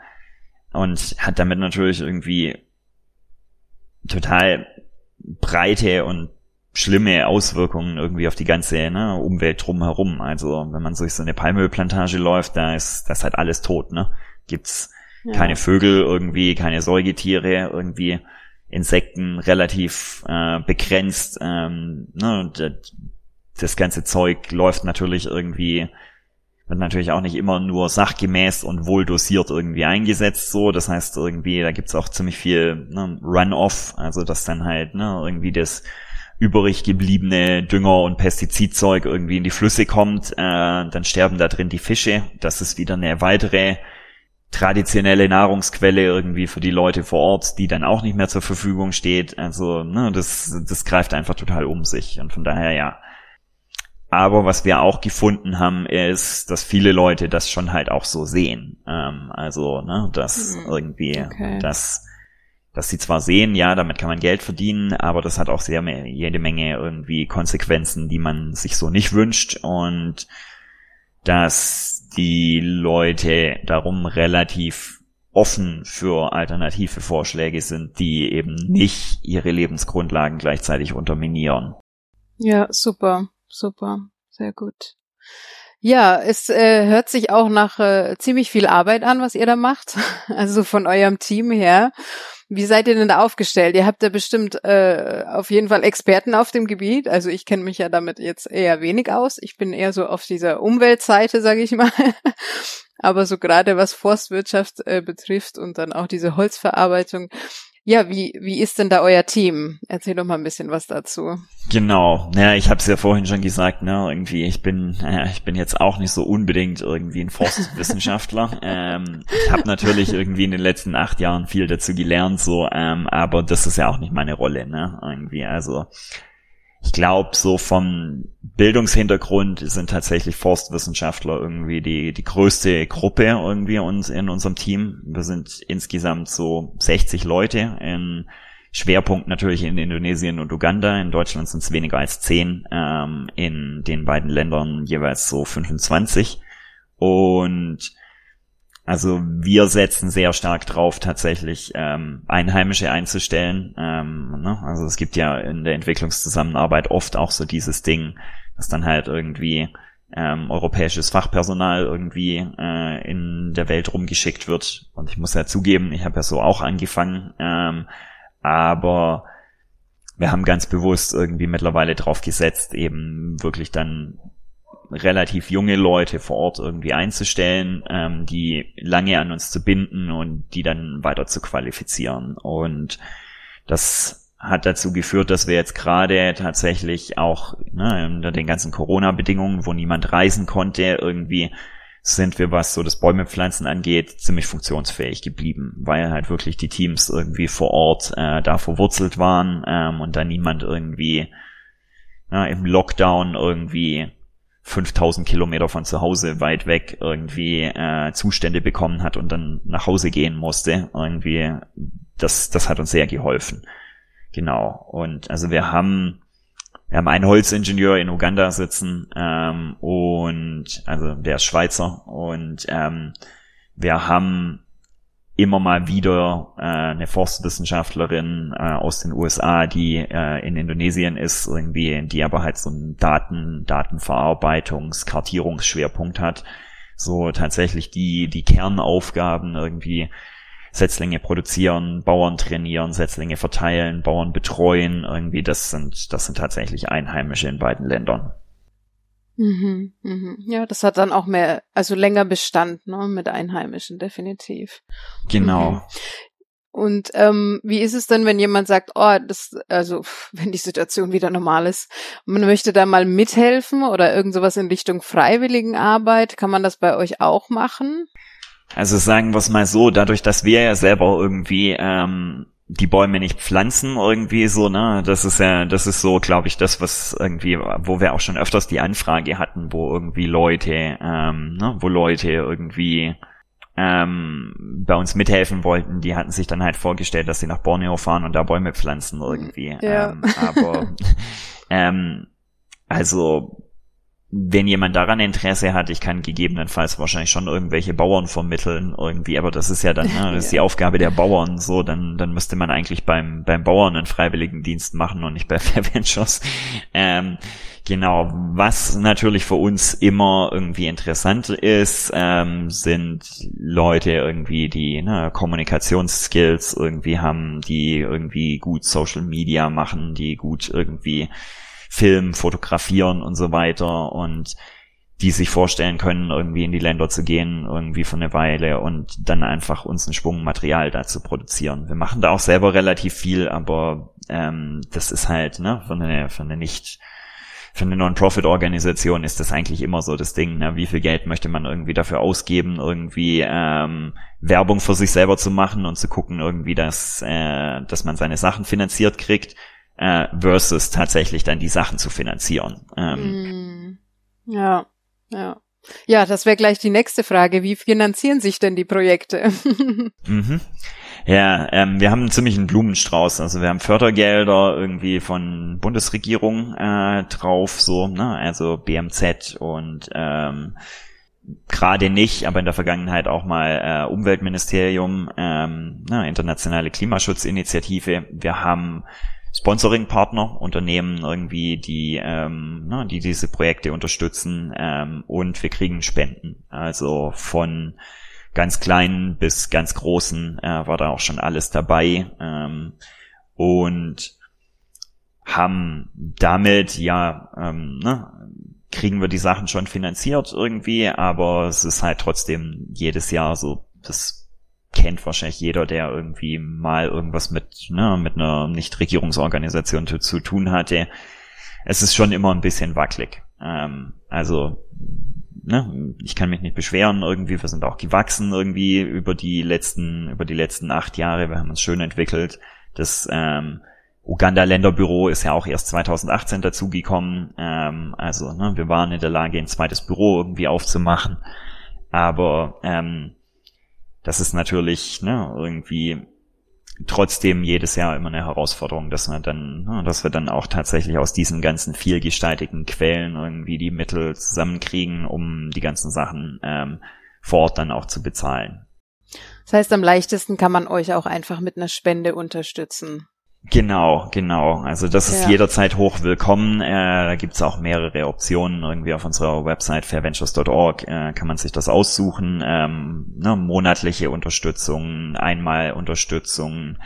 und hat damit natürlich irgendwie total breite und schlimme Auswirkungen irgendwie auf die ganze ne, Umwelt drumherum. Also wenn man durch so eine Palmölplantage läuft, da ist das halt alles tot, ne? Gibt's ja. keine Vögel irgendwie, keine Säugetiere irgendwie, Insekten relativ äh, begrenzt. Ähm, ne, und das ganze Zeug läuft natürlich irgendwie wird natürlich auch nicht immer nur sachgemäß und wohl dosiert irgendwie eingesetzt so. Das heißt irgendwie, da gibt's auch ziemlich viel ne, Run-off, also dass dann halt ne, irgendwie das übrig gebliebene Dünger und Pestizidzeug irgendwie in die Flüsse kommt, äh, dann sterben da drin die Fische. Das ist wieder eine weitere traditionelle Nahrungsquelle irgendwie für die Leute vor Ort, die dann auch nicht mehr zur Verfügung steht. Also ne, das, das greift einfach total um sich. Und von daher ja. Aber was wir auch gefunden haben, ist, dass viele Leute das schon halt auch so sehen. Ähm, also, ne, dass mhm. irgendwie, okay. dass dass sie zwar sehen, ja, damit kann man Geld verdienen, aber das hat auch sehr jede Menge irgendwie Konsequenzen, die man sich so nicht wünscht und dass die Leute darum relativ offen für alternative Vorschläge sind, die eben nicht ihre Lebensgrundlagen gleichzeitig unterminieren. Ja, super, super, sehr gut. Ja, es äh, hört sich auch nach äh, ziemlich viel Arbeit an, was ihr da macht, also von eurem Team her. Wie seid ihr denn da aufgestellt? Ihr habt ja bestimmt äh, auf jeden Fall Experten auf dem Gebiet. Also ich kenne mich ja damit jetzt eher wenig aus. Ich bin eher so auf dieser Umweltseite, sage ich mal. Aber so gerade was Forstwirtschaft äh, betrifft und dann auch diese Holzverarbeitung, ja, wie, wie ist denn da euer Team? Erzähl doch mal ein bisschen was dazu. Genau, naja, ich habe es ja vorhin schon gesagt, ne, irgendwie, ich bin, naja, ich bin jetzt auch nicht so unbedingt irgendwie ein Forstwissenschaftler. ähm, ich habe natürlich irgendwie in den letzten acht Jahren viel dazu gelernt, so, ähm, aber das ist ja auch nicht meine Rolle, ne? Irgendwie, also ich glaube, so vom Bildungshintergrund sind tatsächlich Forstwissenschaftler irgendwie die, die größte Gruppe irgendwie uns in unserem Team. Wir sind insgesamt so 60 Leute. Im Schwerpunkt natürlich in Indonesien und Uganda. In Deutschland sind es weniger als 10. Ähm, in den beiden Ländern jeweils so 25. Und also wir setzen sehr stark drauf, tatsächlich ähm, Einheimische einzustellen. Ähm, ne? Also es gibt ja in der Entwicklungszusammenarbeit oft auch so dieses Ding, dass dann halt irgendwie ähm, europäisches Fachpersonal irgendwie äh, in der Welt rumgeschickt wird. Und ich muss ja zugeben, ich habe ja so auch angefangen, ähm, aber wir haben ganz bewusst irgendwie mittlerweile drauf gesetzt, eben wirklich dann relativ junge Leute vor Ort irgendwie einzustellen, ähm, die lange an uns zu binden und die dann weiter zu qualifizieren. Und das hat dazu geführt, dass wir jetzt gerade tatsächlich auch ne, unter den ganzen Corona-Bedingungen, wo niemand reisen konnte, irgendwie sind wir, was so das Bäumepflanzen angeht, ziemlich funktionsfähig geblieben, weil halt wirklich die Teams irgendwie vor Ort äh, da verwurzelt waren ähm, und da niemand irgendwie ja, im Lockdown irgendwie 5000 Kilometer von zu Hause weit weg irgendwie äh, Zustände bekommen hat und dann nach Hause gehen musste. Irgendwie, das, das hat uns sehr geholfen. Genau. Und also wir haben wir haben einen Holzingenieur in Uganda sitzen ähm, und also der ist Schweizer und ähm, wir haben immer mal wieder äh, eine Forstwissenschaftlerin äh, aus den USA, die äh, in Indonesien ist, irgendwie, die aber halt so einen Daten, Datenverarbeitungs-, Kartierungsschwerpunkt hat. So tatsächlich die, die Kernaufgaben irgendwie Setzlinge produzieren, Bauern trainieren, Setzlinge verteilen, Bauern betreuen, irgendwie, das sind, das sind tatsächlich Einheimische in beiden Ländern. Mhm, mhm. Ja, das hat dann auch mehr, also länger Bestand, ne, mit Einheimischen, definitiv. Genau. Mhm. Und ähm, wie ist es denn, wenn jemand sagt, oh, das, also wenn die Situation wieder normal ist, man möchte da mal mithelfen oder irgend sowas in Richtung Freiwilligenarbeit, kann man das bei euch auch machen? Also sagen wir es mal so, dadurch, dass wir ja selber irgendwie ähm, die Bäume nicht pflanzen irgendwie so, ne? Das ist ja, das ist so, glaube ich, das, was irgendwie, wo wir auch schon öfters die Anfrage hatten, wo irgendwie Leute, ähm, ne, wo Leute irgendwie ähm, bei uns mithelfen wollten, die hatten sich dann halt vorgestellt, dass sie nach Borneo fahren und da Bäume pflanzen irgendwie. Ja. Ähm, aber ähm, also wenn jemand daran Interesse hat, ich kann gegebenenfalls wahrscheinlich schon irgendwelche Bauern vermitteln irgendwie, aber das ist ja dann, ne, das ist die Aufgabe der Bauern, so, dann, dann müsste man eigentlich beim, beim Bauern einen Freiwilligendienst machen und nicht bei Fair Ventures. Ähm, genau, was natürlich für uns immer irgendwie interessant ist, ähm, sind Leute irgendwie, die ne, Kommunikationsskills irgendwie haben, die irgendwie gut Social Media machen, die gut irgendwie Film, fotografieren und so weiter und die sich vorstellen können, irgendwie in die Länder zu gehen, irgendwie für eine Weile und dann einfach uns einen Schwung Material dazu produzieren. Wir machen da auch selber relativ viel, aber ähm, das ist halt, ne, für eine, für eine nicht, für eine Non-Profit-Organisation ist das eigentlich immer so das Ding, ne? wie viel Geld möchte man irgendwie dafür ausgeben, irgendwie ähm, Werbung für sich selber zu machen und zu gucken, irgendwie, dass, äh, dass man seine Sachen finanziert kriegt äh, versus tatsächlich dann die Sachen zu finanzieren. Ähm, mm. ja, ja. Ja, das wäre gleich die nächste Frage. Wie finanzieren sich denn die Projekte? mhm. Ja, ähm, wir haben einen ziemlichen Blumenstrauß. Also wir haben Fördergelder irgendwie von Bundesregierung äh, drauf, so, ne? also BMZ und ähm, gerade nicht, aber in der Vergangenheit auch mal äh, Umweltministerium, ähm, ne, internationale Klimaschutzinitiative. Wir haben Sponsoring-Partner, Unternehmen irgendwie, die, ähm, na, die diese Projekte unterstützen ähm, und wir kriegen Spenden. Also von ganz kleinen bis ganz großen äh, war da auch schon alles dabei ähm, und haben damit ja ähm, ne, kriegen wir die Sachen schon finanziert irgendwie, aber es ist halt trotzdem jedes Jahr so das kennt wahrscheinlich jeder, der irgendwie mal irgendwas mit, ne, mit einer Nichtregierungsorganisation zu, zu tun hatte. Es ist schon immer ein bisschen wackelig. Ähm, also, ne, ich kann mich nicht beschweren irgendwie. Wir sind auch gewachsen irgendwie über die letzten, über die letzten acht Jahre. Wir haben uns schön entwickelt. Das ähm, Uganda-Länderbüro ist ja auch erst 2018 dazugekommen. Ähm, also, ne, wir waren in der Lage, ein zweites Büro irgendwie aufzumachen. Aber ähm, das ist natürlich ne, irgendwie trotzdem jedes Jahr immer eine Herausforderung, dass wir dann, ne, dass wir dann auch tatsächlich aus diesen ganzen vielgestaltigen Quellen irgendwie die Mittel zusammenkriegen, um die ganzen Sachen ähm, vor Ort dann auch zu bezahlen. Das heißt, am leichtesten kann man euch auch einfach mit einer Spende unterstützen. Genau, genau. Also das ist ja. jederzeit hoch willkommen. Äh, da gibt's auch mehrere Optionen. Irgendwie auf unserer Website fairventures.org äh, kann man sich das aussuchen. Ähm, ne, monatliche Unterstützung, einmal Unterstützung,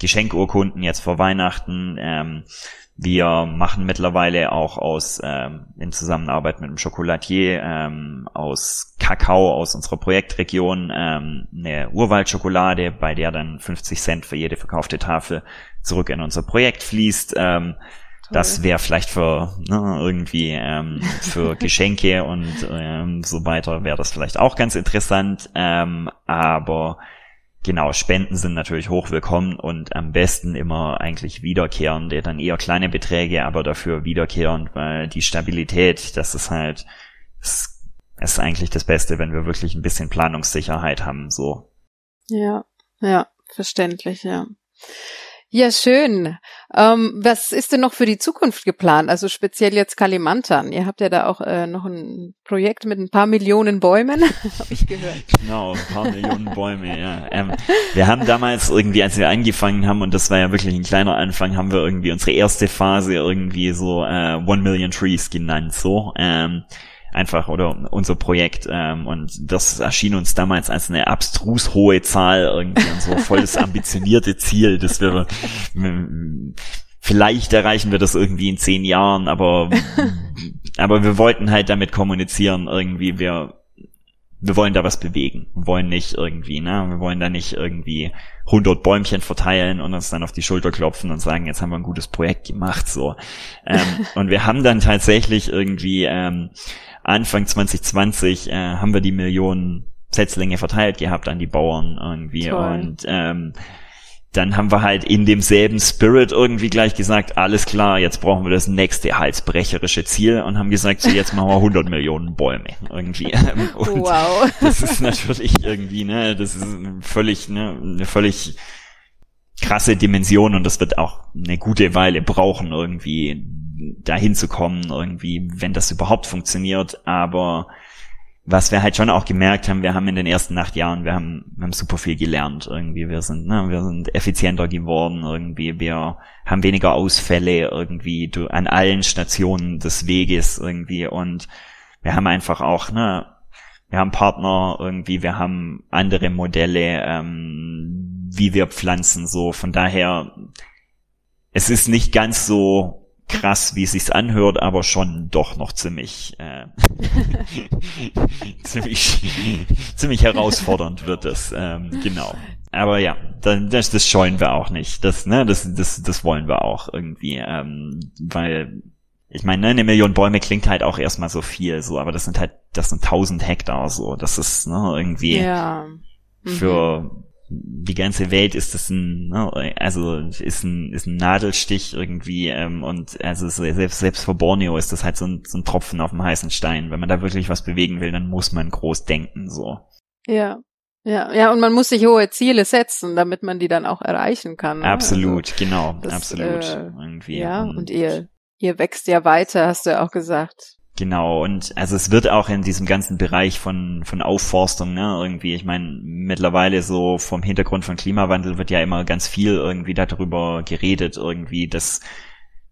Geschenkurkunden jetzt vor Weihnachten. Ähm, wir machen mittlerweile auch aus ähm, in Zusammenarbeit mit einem Schokolatier ähm, aus Kakao aus unserer Projektregion ähm, eine Urwaldschokolade, bei der dann 50 Cent für jede verkaufte Tafel zurück in unser Projekt fließt. Ähm, das wäre vielleicht für ne, irgendwie ähm, für Geschenke und ähm, so weiter wäre das vielleicht auch ganz interessant. Ähm, aber Genau, Spenden sind natürlich hochwillkommen und am besten immer eigentlich wiederkehrende, dann eher kleine Beträge, aber dafür wiederkehrend, weil die Stabilität, das ist halt, das ist eigentlich das Beste, wenn wir wirklich ein bisschen Planungssicherheit haben, so. Ja, ja, verständlich, ja. Ja, schön. Ähm, was ist denn noch für die Zukunft geplant? Also speziell jetzt Kalimantan. Ihr habt ja da auch äh, noch ein Projekt mit ein paar Millionen Bäumen, habe ich gehört. Genau, ein paar Millionen Bäume, ja. Ähm, wir haben damals irgendwie, als wir angefangen haben, und das war ja wirklich ein kleiner Anfang, haben wir irgendwie unsere erste Phase irgendwie so äh, One Million Trees genannt, so. Ähm, einfach oder unser Projekt ähm, und das erschien uns damals als eine abstrus hohe Zahl irgendwie und so voll das ambitionierte Ziel, dass wir vielleicht erreichen wir das irgendwie in zehn Jahren, aber aber wir wollten halt damit kommunizieren irgendwie wir wir wollen da was bewegen. Wir wollen nicht irgendwie, ne, wir wollen da nicht irgendwie 100 Bäumchen verteilen und uns dann auf die Schulter klopfen und sagen, jetzt haben wir ein gutes Projekt gemacht, so. Ähm, und wir haben dann tatsächlich irgendwie ähm, Anfang 2020 äh, haben wir die Millionen Setzlinge verteilt gehabt an die Bauern irgendwie Toll. und ähm, dann haben wir halt in demselben Spirit irgendwie gleich gesagt, alles klar, jetzt brauchen wir das nächste halsbrecherische Ziel und haben gesagt, so jetzt machen wir 100 Millionen Bäume irgendwie. Und wow. das ist natürlich irgendwie, ne, das ist völlig, ne, eine völlig krasse Dimension und das wird auch eine gute Weile brauchen irgendwie dahin zu kommen, irgendwie, wenn das überhaupt funktioniert. Aber was wir halt schon auch gemerkt haben, wir haben in den ersten acht Jahren, wir haben, wir haben super viel gelernt irgendwie. Wir sind, ne, wir sind effizienter geworden irgendwie. Wir haben weniger Ausfälle irgendwie an allen Stationen des Weges irgendwie und wir haben einfach auch, ne, wir haben Partner irgendwie, wir haben andere Modelle, ähm, wie wir pflanzen, so. Von daher, es ist nicht ganz so krass, wie es sich anhört, aber schon doch noch ziemlich, äh, ziemlich, ziemlich herausfordernd wird es, ähm, genau. Aber ja, das, das scheuen wir auch nicht. Das, ne, das, das, das wollen wir auch irgendwie, ähm, weil ich meine, ne, eine Million Bäume klingt halt auch erstmal so viel, so, aber das sind halt, das sind tausend Hektar, so, das ist ne, irgendwie ja. mhm. für die ganze Welt ist das ein, ne, also ist ein, ist ein Nadelstich irgendwie ähm, und also selbst, selbst für Borneo ist das halt so ein, so ein Tropfen auf dem heißen Stein. Wenn man da wirklich was bewegen will, dann muss man groß denken, so. Ja. Ja, ja, und man muss sich hohe Ziele setzen, damit man die dann auch erreichen kann. Ne? Absolut, also, genau, das, absolut. Äh, irgendwie. Ja, und, und ihr, ihr wächst ja weiter, hast du ja auch gesagt. Genau, und also es wird auch in diesem ganzen Bereich von, von Aufforstung, ne, irgendwie, ich meine, mittlerweile so vom Hintergrund von Klimawandel wird ja immer ganz viel irgendwie darüber geredet, irgendwie, dass,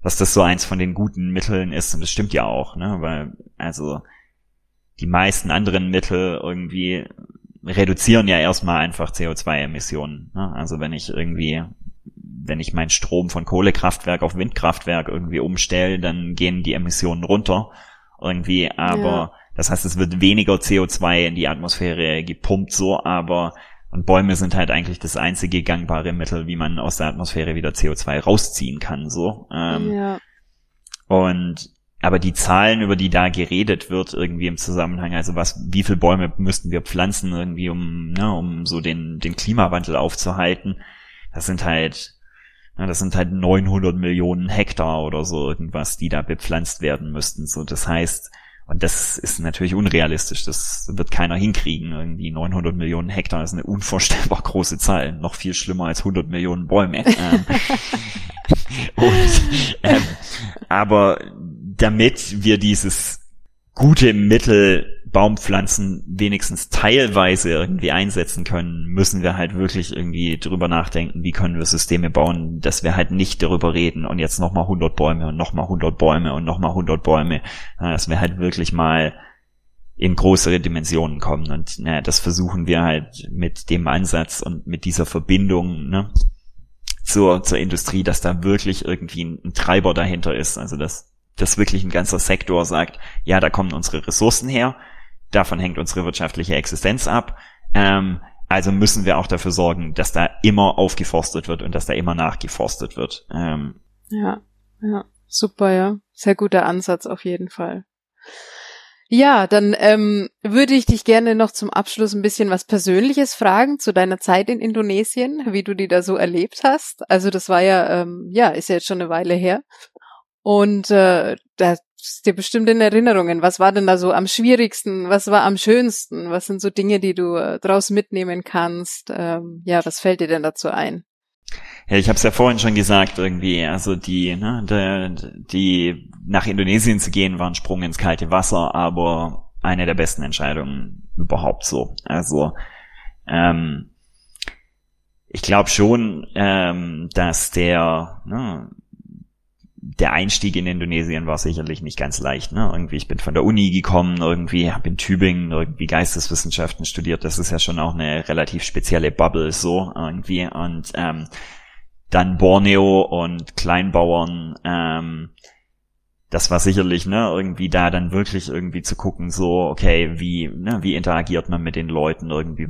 dass das so eins von den guten Mitteln ist, und das stimmt ja auch, ne, weil, also, die meisten anderen Mittel irgendwie reduzieren ja erstmal einfach CO2-Emissionen, ne? also wenn ich irgendwie wenn ich meinen Strom von Kohlekraftwerk auf Windkraftwerk irgendwie umstelle, dann gehen die Emissionen runter irgendwie, aber ja. das heißt, es wird weniger CO2 in die Atmosphäre gepumpt, so, aber und Bäume sind halt eigentlich das einzige gangbare Mittel, wie man aus der Atmosphäre wieder CO2 rausziehen kann, so. Ähm, ja. Und aber die Zahlen, über die da geredet wird, irgendwie im Zusammenhang, also was, wie viel Bäume müssten wir pflanzen, irgendwie, um, ne, um so den, den Klimawandel aufzuhalten, das sind halt ja, das sind halt 900 Millionen Hektar oder so irgendwas, die da bepflanzt werden müssten. So, das heißt, und das ist natürlich unrealistisch. Das wird keiner hinkriegen. Irgendwie 900 Millionen Hektar ist eine unvorstellbar große Zahl. Noch viel schlimmer als 100 Millionen Bäume. Ähm, und, ähm, aber damit wir dieses gute Mittel Baumpflanzen wenigstens teilweise irgendwie einsetzen können, müssen wir halt wirklich irgendwie drüber nachdenken, wie können wir Systeme bauen, dass wir halt nicht darüber reden und jetzt nochmal 100 Bäume und nochmal 100 Bäume und nochmal 100 Bäume, dass wir halt wirklich mal in größere Dimensionen kommen und ja, das versuchen wir halt mit dem Ansatz und mit dieser Verbindung, ne, zur, zur Industrie, dass da wirklich irgendwie ein, ein Treiber dahinter ist. Also dass, dass wirklich ein ganzer Sektor sagt, ja, da kommen unsere Ressourcen her, davon hängt unsere wirtschaftliche Existenz ab. Ähm, also müssen wir auch dafür sorgen, dass da immer aufgeforstet wird und dass da immer nachgeforstet wird. Ähm, ja, ja, super, ja. Sehr guter Ansatz auf jeden Fall. Ja, dann ähm, würde ich dich gerne noch zum Abschluss ein bisschen was Persönliches fragen zu deiner Zeit in Indonesien, wie du die da so erlebt hast. Also das war ja, ähm, ja, ist ja jetzt schon eine Weile her. Und äh, da ist dir bestimmt in Erinnerungen. Was war denn da so am schwierigsten? Was war am schönsten? Was sind so Dinge, die du äh, draus mitnehmen kannst? Ähm, ja, was fällt dir denn dazu ein? Ja, ich habe es ja vorhin schon gesagt, irgendwie, also die, ne, die, die nach Indonesien zu gehen, war ein Sprung ins kalte Wasser, aber eine der besten Entscheidungen überhaupt so. Also ähm, ich glaube schon, ähm, dass der ne, der Einstieg in Indonesien war sicherlich nicht ganz leicht. Ne? Irgendwie, ich bin von der Uni gekommen, irgendwie habe in Tübingen irgendwie Geisteswissenschaften studiert. Das ist ja schon auch eine relativ spezielle Bubble so irgendwie. Und ähm, dann Borneo und Kleinbauern, ähm, das war sicherlich, ne, irgendwie da dann wirklich irgendwie zu gucken, so, okay, wie, ne, wie interagiert man mit den Leuten irgendwie,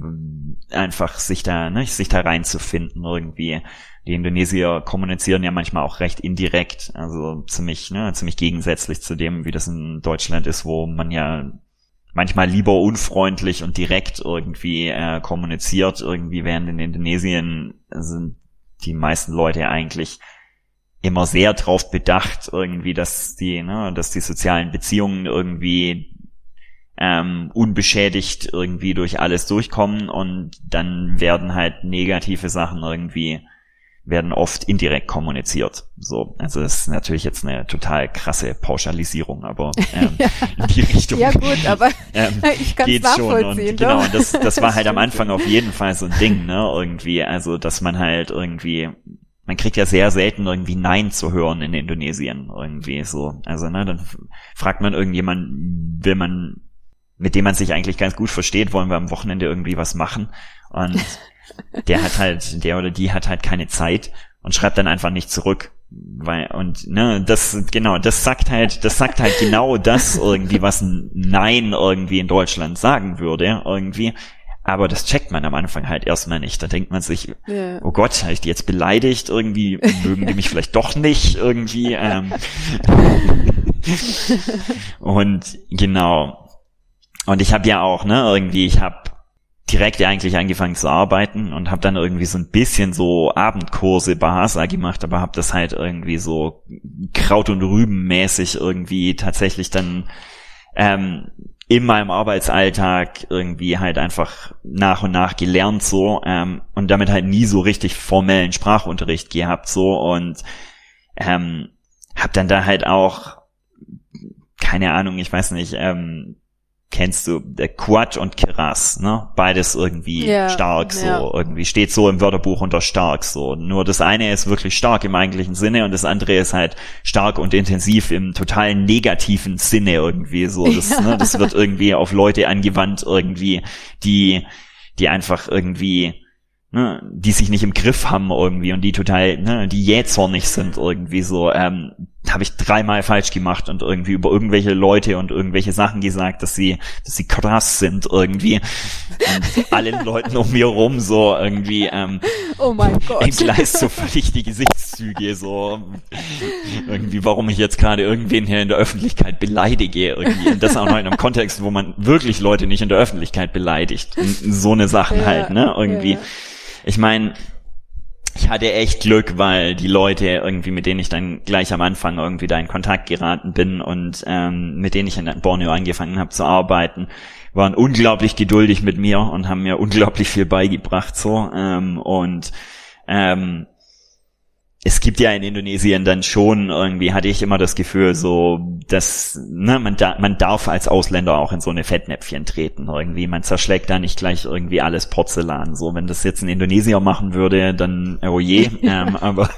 einfach sich da, ne, sich da reinzufinden irgendwie. Die Indonesier kommunizieren ja manchmal auch recht indirekt, also ziemlich, ne, ziemlich gegensätzlich zu dem, wie das in Deutschland ist, wo man ja manchmal lieber unfreundlich und direkt irgendwie äh, kommuniziert, irgendwie während in Indonesien sind die meisten Leute eigentlich immer sehr drauf bedacht, irgendwie, dass die, ne, dass die sozialen Beziehungen irgendwie ähm, unbeschädigt irgendwie durch alles durchkommen und dann werden halt negative Sachen irgendwie werden oft indirekt kommuniziert. So, also das ist natürlich jetzt eine total krasse Pauschalisierung, aber ähm, ja. in die Richtung. Ja gut, aber ähm, ich kann es. Schon. Und, genau, und das, das war halt am Anfang auf jeden Fall so ein Ding, ne, irgendwie, also dass man halt irgendwie man kriegt ja sehr selten irgendwie Nein zu hören in Indonesien irgendwie so. Also, ne, dann fragt man irgendjemand, will man, mit dem man sich eigentlich ganz gut versteht, wollen wir am Wochenende irgendwie was machen? Und der hat halt, der oder die hat halt keine Zeit und schreibt dann einfach nicht zurück. Weil, und ne, das, genau, das sagt halt, das sagt halt genau das irgendwie, was ein Nein irgendwie in Deutschland sagen würde, irgendwie. Aber das checkt man am Anfang halt erstmal nicht. Da denkt man sich, ja. oh Gott, habe ich die jetzt beleidigt? Irgendwie mögen die mich vielleicht doch nicht irgendwie. Ähm. und genau. Und ich habe ja auch, ne, irgendwie, ich habe direkt eigentlich angefangen zu arbeiten und habe dann irgendwie so ein bisschen so Abendkurse Bahasa gemacht, aber habe das halt irgendwie so Kraut und Rüben mäßig irgendwie tatsächlich dann ähm, in meinem Arbeitsalltag irgendwie halt einfach nach und nach gelernt so ähm, und damit halt nie so richtig formellen Sprachunterricht gehabt so und ähm, habe dann da halt auch keine Ahnung, ich weiß nicht, ähm, kennst du, der Quad und Keras, ne? Beides irgendwie ja, stark so, ja. irgendwie steht so im Wörterbuch unter stark so. Nur das eine ist wirklich stark im eigentlichen Sinne und das andere ist halt stark und intensiv im totalen negativen Sinne irgendwie so. Das, ja. ne, das wird irgendwie auf Leute angewandt irgendwie, die, die einfach irgendwie ne, die sich nicht im Griff haben irgendwie und die total, ne, die jähzornig sind irgendwie so, ähm, habe ich dreimal falsch gemacht und irgendwie über irgendwelche Leute und irgendwelche Sachen gesagt, dass sie, dass sie krass sind irgendwie. Und allen Leuten um mir rum so irgendwie, ähm, oh mein Gott, entgleist so völlig die Gesichtszüge so. Irgendwie, warum ich jetzt gerade irgendwen hier in der Öffentlichkeit beleidige irgendwie. Und das auch noch in einem Kontext, wo man wirklich Leute nicht in der Öffentlichkeit beleidigt, so eine Sachen ja, halt, ne, irgendwie. Ja ich meine, ich hatte echt Glück, weil die Leute irgendwie, mit denen ich dann gleich am Anfang irgendwie da in Kontakt geraten bin und ähm, mit denen ich in Borneo angefangen habe zu arbeiten, waren unglaublich geduldig mit mir und haben mir unglaublich viel beigebracht so ähm, und ähm, es gibt ja in Indonesien dann schon irgendwie hatte ich immer das Gefühl so dass ne, man da, man darf als Ausländer auch in so eine Fettnäpfchen treten. Irgendwie man zerschlägt da nicht gleich irgendwie alles Porzellan. So wenn das jetzt ein Indonesier machen würde dann oh je ähm, aber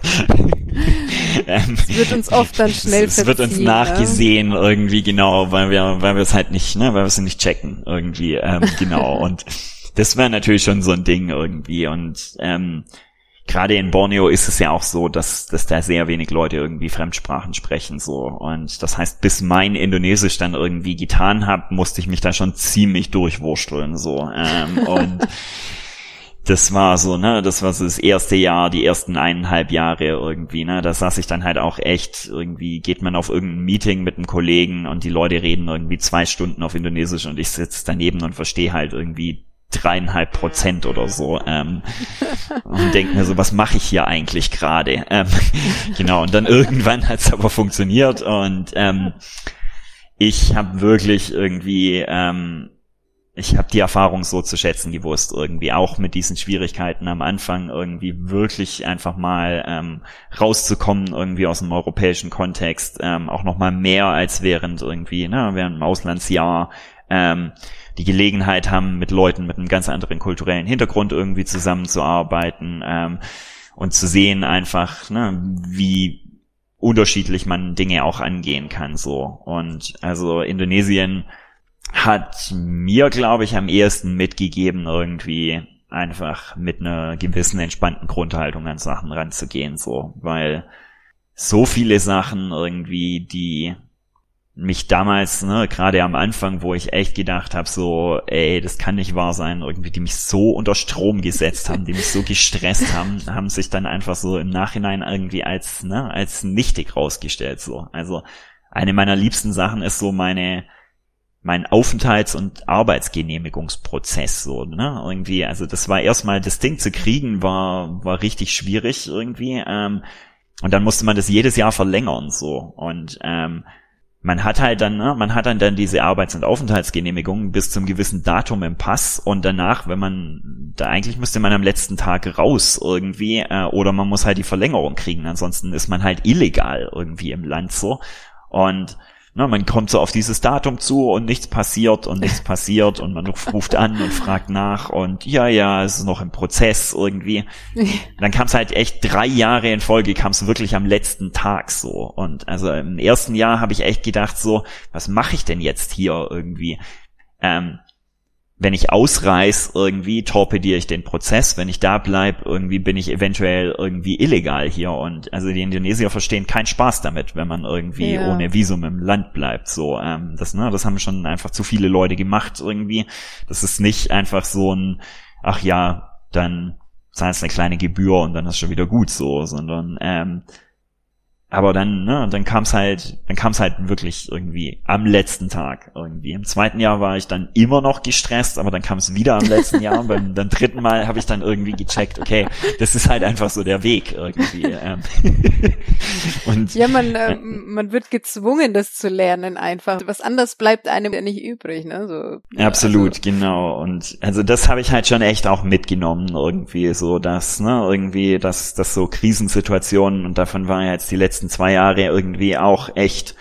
ähm, es wird uns oft dann schnell es, es wird uns nachgesehen ne? irgendwie genau weil wir weil wir es halt nicht ne weil wir es nicht checken irgendwie ähm, genau. Und das wäre natürlich schon so ein Ding irgendwie. Und ähm, gerade in Borneo ist es ja auch so, dass, dass da sehr wenig Leute irgendwie Fremdsprachen sprechen so. Und das heißt, bis mein Indonesisch dann irgendwie getan hat, musste ich mich da schon ziemlich durchwursteln so. Ähm, und das war so, ne, das war so das erste Jahr, die ersten eineinhalb Jahre irgendwie, ne, da saß ich dann halt auch echt, irgendwie geht man auf irgendein Meeting mit einem Kollegen und die Leute reden irgendwie zwei Stunden auf Indonesisch und ich sitze daneben und verstehe halt irgendwie dreieinhalb Prozent oder so ähm, und denke mir so, was mache ich hier eigentlich gerade? Ähm, genau, und dann irgendwann hat es aber funktioniert und ähm, ich habe wirklich irgendwie, ähm, ich habe die Erfahrung so zu schätzen gewusst, irgendwie auch mit diesen Schwierigkeiten am Anfang irgendwie wirklich einfach mal ähm, rauszukommen irgendwie aus dem europäischen Kontext, ähm, auch noch mal mehr als während irgendwie, ne, während dem Auslandsjahr ähm, die Gelegenheit haben, mit Leuten mit einem ganz anderen kulturellen Hintergrund irgendwie zusammenzuarbeiten ähm, und zu sehen einfach, ne, wie unterschiedlich man Dinge auch angehen kann so. Und also Indonesien hat mir glaube ich am ehesten mitgegeben irgendwie einfach mit einer gewissen entspannten Grundhaltung an Sachen ranzugehen so. Weil so viele Sachen irgendwie die mich damals, ne, gerade am Anfang, wo ich echt gedacht habe, so, ey, das kann nicht wahr sein, irgendwie, die mich so unter Strom gesetzt haben, die mich so gestresst haben, haben sich dann einfach so im Nachhinein irgendwie als, ne, als nichtig rausgestellt, so. Also, eine meiner liebsten Sachen ist so meine, mein Aufenthalts- und Arbeitsgenehmigungsprozess, so, ne, irgendwie, also das war erstmal, das Ding zu kriegen, war, war richtig schwierig irgendwie, ähm, und dann musste man das jedes Jahr verlängern, so, und, ähm, man hat halt dann, ne, man hat dann dann diese Arbeits- und Aufenthaltsgenehmigung bis zum gewissen Datum im Pass und danach, wenn man, da eigentlich müsste man am letzten Tag raus irgendwie, äh, oder man muss halt die Verlängerung kriegen, ansonsten ist man halt illegal irgendwie im Land so. Und Ne, man kommt so auf dieses Datum zu und nichts passiert und nichts passiert und man ruft an und fragt nach und ja, ja, es ist noch im Prozess irgendwie. Dann kam es halt echt drei Jahre in Folge, kam es wirklich am letzten Tag so. Und also im ersten Jahr habe ich echt gedacht so, was mache ich denn jetzt hier irgendwie? Ähm, wenn ich ausreiß, irgendwie torpediere ich den Prozess. Wenn ich da bleib, irgendwie bin ich eventuell irgendwie illegal hier. Und also die Indonesier verstehen keinen Spaß damit, wenn man irgendwie ja. ohne Visum im Land bleibt. So, ähm, das, ne, das haben schon einfach zu viele Leute gemacht irgendwie. Das ist nicht einfach so ein, ach ja, dann zahlst eine kleine Gebühr und dann ist schon wieder gut so, sondern ähm, aber dann, ne, dann kam es halt, dann kam es halt wirklich irgendwie am letzten Tag irgendwie. Im zweiten Jahr war ich dann immer noch gestresst, aber dann kam es wieder am letzten Jahr. Und beim, beim dritten Mal habe ich dann irgendwie gecheckt, okay, das ist halt einfach so der Weg irgendwie. Ähm. Und, ja, man, äh, man wird gezwungen, das zu lernen einfach. Was anderes bleibt einem ja nicht übrig, ne? So, Absolut, also. genau. Und also das habe ich halt schon echt auch mitgenommen irgendwie, so dass, ne, irgendwie, dass, dass so Krisensituationen und davon war ja jetzt die letzten letzten zwei Jahre irgendwie auch echt,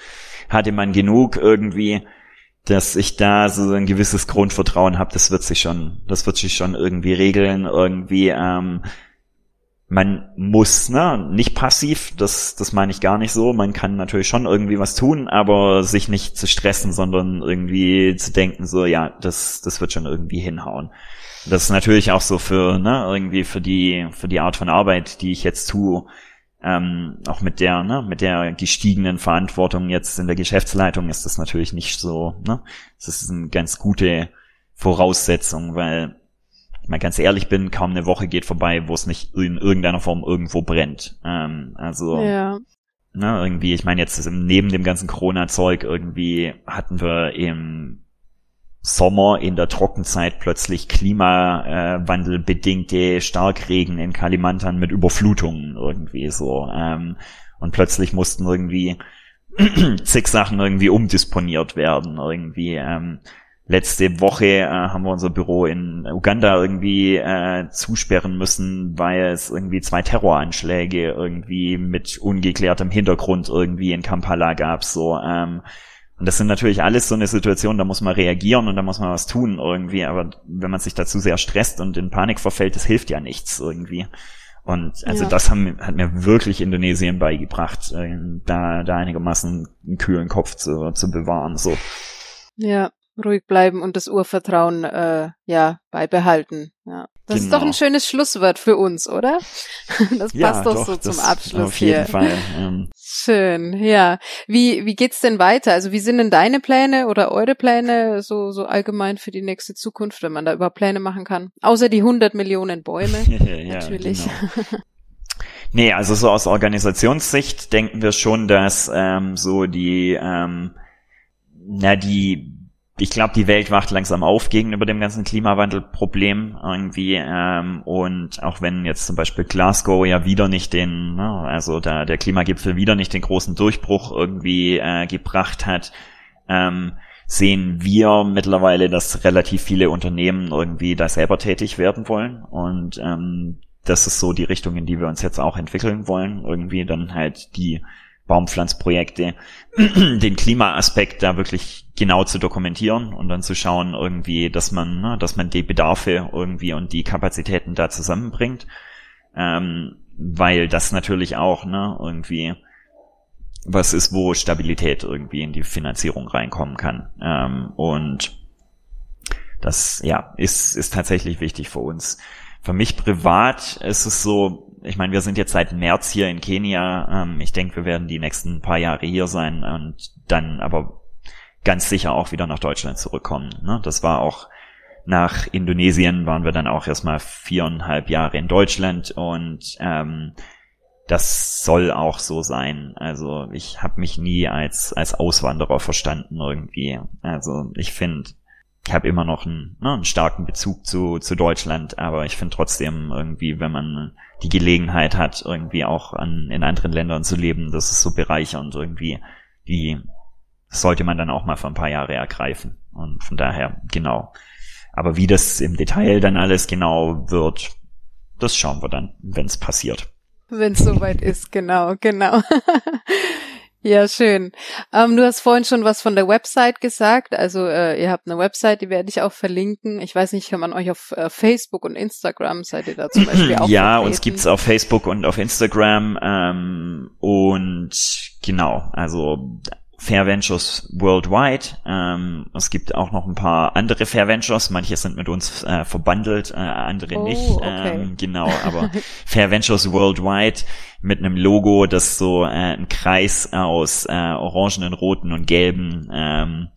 hatte man genug irgendwie, dass ich da so ein gewisses Grundvertrauen habe, das wird sich schon, das wird sich schon irgendwie regeln, irgendwie, ähm, man muss, ne, nicht passiv, das, das meine ich gar nicht so. Man kann natürlich schon irgendwie was tun, aber sich nicht zu stressen, sondern irgendwie zu denken, so, ja, das, das wird schon irgendwie hinhauen. Das ist natürlich auch so für, ne, irgendwie für die, für die Art von Arbeit, die ich jetzt tue, ähm, auch mit der, ne, mit der gestiegenen Verantwortung jetzt in der Geschäftsleitung ist das natürlich nicht so, ne? Das ist eine ganz gute Voraussetzung, weil ich mal ganz ehrlich bin, kaum eine Woche geht vorbei, wo es nicht in irgendeiner Form irgendwo brennt. Ähm, also ja. ne, irgendwie, ich meine jetzt neben dem ganzen Corona-Zeug irgendwie hatten wir im Sommer in der Trockenzeit plötzlich klimawandelbedingte Starkregen in Kalimantan mit Überflutungen irgendwie so. Ähm, und plötzlich mussten irgendwie zig Sachen irgendwie umdisponiert werden. Irgendwie ähm, letzte Woche äh, haben wir unser Büro in Uganda irgendwie äh, zusperren müssen, weil es irgendwie zwei Terroranschläge irgendwie mit ungeklärtem Hintergrund irgendwie in Kampala gab. So ähm, und das sind natürlich alles so eine Situation, da muss man reagieren und da muss man was tun irgendwie. Aber wenn man sich dazu sehr stresst und in Panik verfällt, das hilft ja nichts irgendwie. Und also ja. das haben, hat mir wirklich Indonesien beigebracht, äh, da, da einigermaßen einen kühlen Kopf zu, zu bewahren. So. Ja, ruhig bleiben und das Urvertrauen äh, ja beibehalten. Ja. Das genau. ist doch ein genau. schönes Schlusswort für uns, oder? Das ja, passt doch, doch so zum Abschluss auf jeden hier. Fall. Ähm. Schön, ja. Wie wie geht's denn weiter? Also wie sind denn deine Pläne oder eure Pläne so so allgemein für die nächste Zukunft, wenn man da über Pläne machen kann? Außer die 100 Millionen Bäume ja, natürlich. Genau. Nee, also so aus Organisationssicht denken wir schon, dass ähm, so die ähm, na die ich glaube, die Welt wacht langsam auf gegenüber dem ganzen Klimawandelproblem irgendwie. Ähm, und auch wenn jetzt zum Beispiel Glasgow ja wieder nicht den, ne, also da der Klimagipfel wieder nicht den großen Durchbruch irgendwie äh, gebracht hat, ähm, sehen wir mittlerweile, dass relativ viele Unternehmen irgendwie da selber tätig werden wollen. Und ähm, das ist so die Richtung, in die wir uns jetzt auch entwickeln wollen. Irgendwie dann halt die Baumpflanzprojekte, den Klimaaspekt da wirklich genau zu dokumentieren und dann zu schauen irgendwie, dass man, ne, dass man die Bedarfe irgendwie und die Kapazitäten da zusammenbringt, ähm, weil das natürlich auch ne, irgendwie was ist, wo Stabilität irgendwie in die Finanzierung reinkommen kann ähm, und das ja ist ist tatsächlich wichtig für uns. Für mich privat ist es so, ich meine, wir sind jetzt seit März hier in Kenia. Ähm, ich denke, wir werden die nächsten paar Jahre hier sein und dann aber ganz sicher auch wieder nach Deutschland zurückkommen. Ne? Das war auch nach Indonesien waren wir dann auch erstmal viereinhalb Jahre in Deutschland und ähm, das soll auch so sein. Also ich habe mich nie als als Auswanderer verstanden irgendwie. Also ich finde ich habe immer noch einen, ne, einen starken Bezug zu, zu Deutschland, aber ich finde trotzdem irgendwie, wenn man die Gelegenheit hat, irgendwie auch an, in anderen Ländern zu leben, das ist so bereichernd irgendwie, die sollte man dann auch mal für ein paar Jahre ergreifen. Und von daher, genau. Aber wie das im Detail dann alles genau wird, das schauen wir dann, wenn es passiert. Wenn es soweit ist, genau, genau. Ja, schön. Ähm, du hast vorhin schon was von der Website gesagt. Also äh, ihr habt eine Website, die werde ich auch verlinken. Ich weiß nicht, kann man euch auf äh, Facebook und Instagram seid ihr da zum Beispiel auch Ja, vertreten? uns gibt's auf Facebook und auf Instagram. Ähm, und genau, also Fair Ventures worldwide. Ähm, es gibt auch noch ein paar andere Fair Ventures. Manche sind mit uns äh, verbandelt, äh, andere oh, nicht. Okay. Ähm, genau, aber Fair Ventures worldwide mit einem Logo, das so äh, ein Kreis aus äh, orangenen, roten und gelben ähm,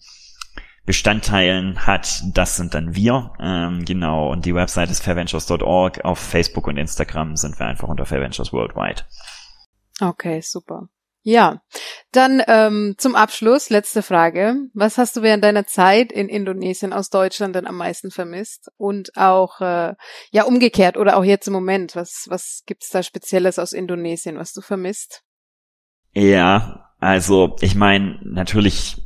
Bestandteilen hat, das sind dann wir. Ähm, genau, und die Website ist fairventures.org. Auf Facebook und Instagram sind wir einfach unter Fairventures Worldwide. Okay, super. Ja, dann ähm, zum Abschluss letzte Frage. Was hast du während deiner Zeit in Indonesien aus Deutschland denn am meisten vermisst? Und auch äh, ja umgekehrt oder auch jetzt im Moment, was was gibt's da Spezielles aus Indonesien, was du vermisst? Ja, also ich meine natürlich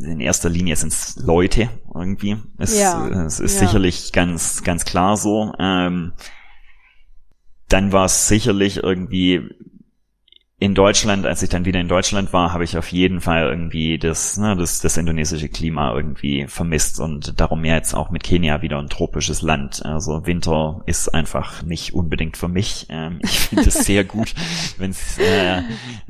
in erster Linie sind es Leute irgendwie. Es, ja, es ist ja. sicherlich ganz ganz klar so. Ähm, dann war es sicherlich irgendwie in Deutschland, als ich dann wieder in Deutschland war, habe ich auf jeden Fall irgendwie das, ne, das, das indonesische Klima irgendwie vermisst und darum ja jetzt auch mit Kenia wieder ein tropisches Land. Also Winter ist einfach nicht unbedingt für mich. Ähm, ich finde es sehr gut, wenn es äh,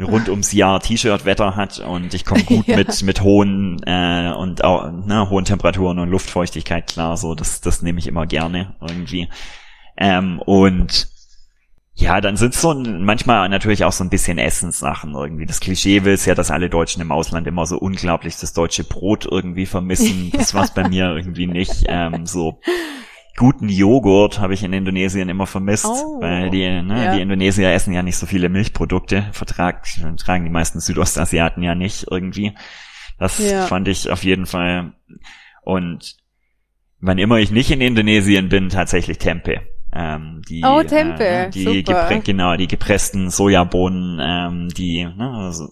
rund ums Jahr T-Shirt-Wetter hat und ich komme gut ja. mit mit hohen äh, und auch ne, hohen Temperaturen und Luftfeuchtigkeit klar. So das das nehme ich immer gerne irgendwie. Ähm, und ja, dann sind so manchmal natürlich auch so ein bisschen Essenssachen irgendwie. Das Klischee will es ja, dass alle Deutschen im Ausland immer so unglaublich das deutsche Brot irgendwie vermissen. Das war's bei mir irgendwie nicht. Ähm, so guten Joghurt habe ich in Indonesien immer vermisst, oh, weil die, ne, ja. die Indonesier essen ja nicht so viele Milchprodukte, vertrag, tragen die meisten Südostasiaten ja nicht irgendwie. Das ja. fand ich auf jeden Fall. Und wann immer ich nicht in Indonesien bin, tatsächlich Tempe. Ähm, die, oh, Tempe, äh, die Super. genau, die gepressten Sojabohnen, ähm, die ne, also,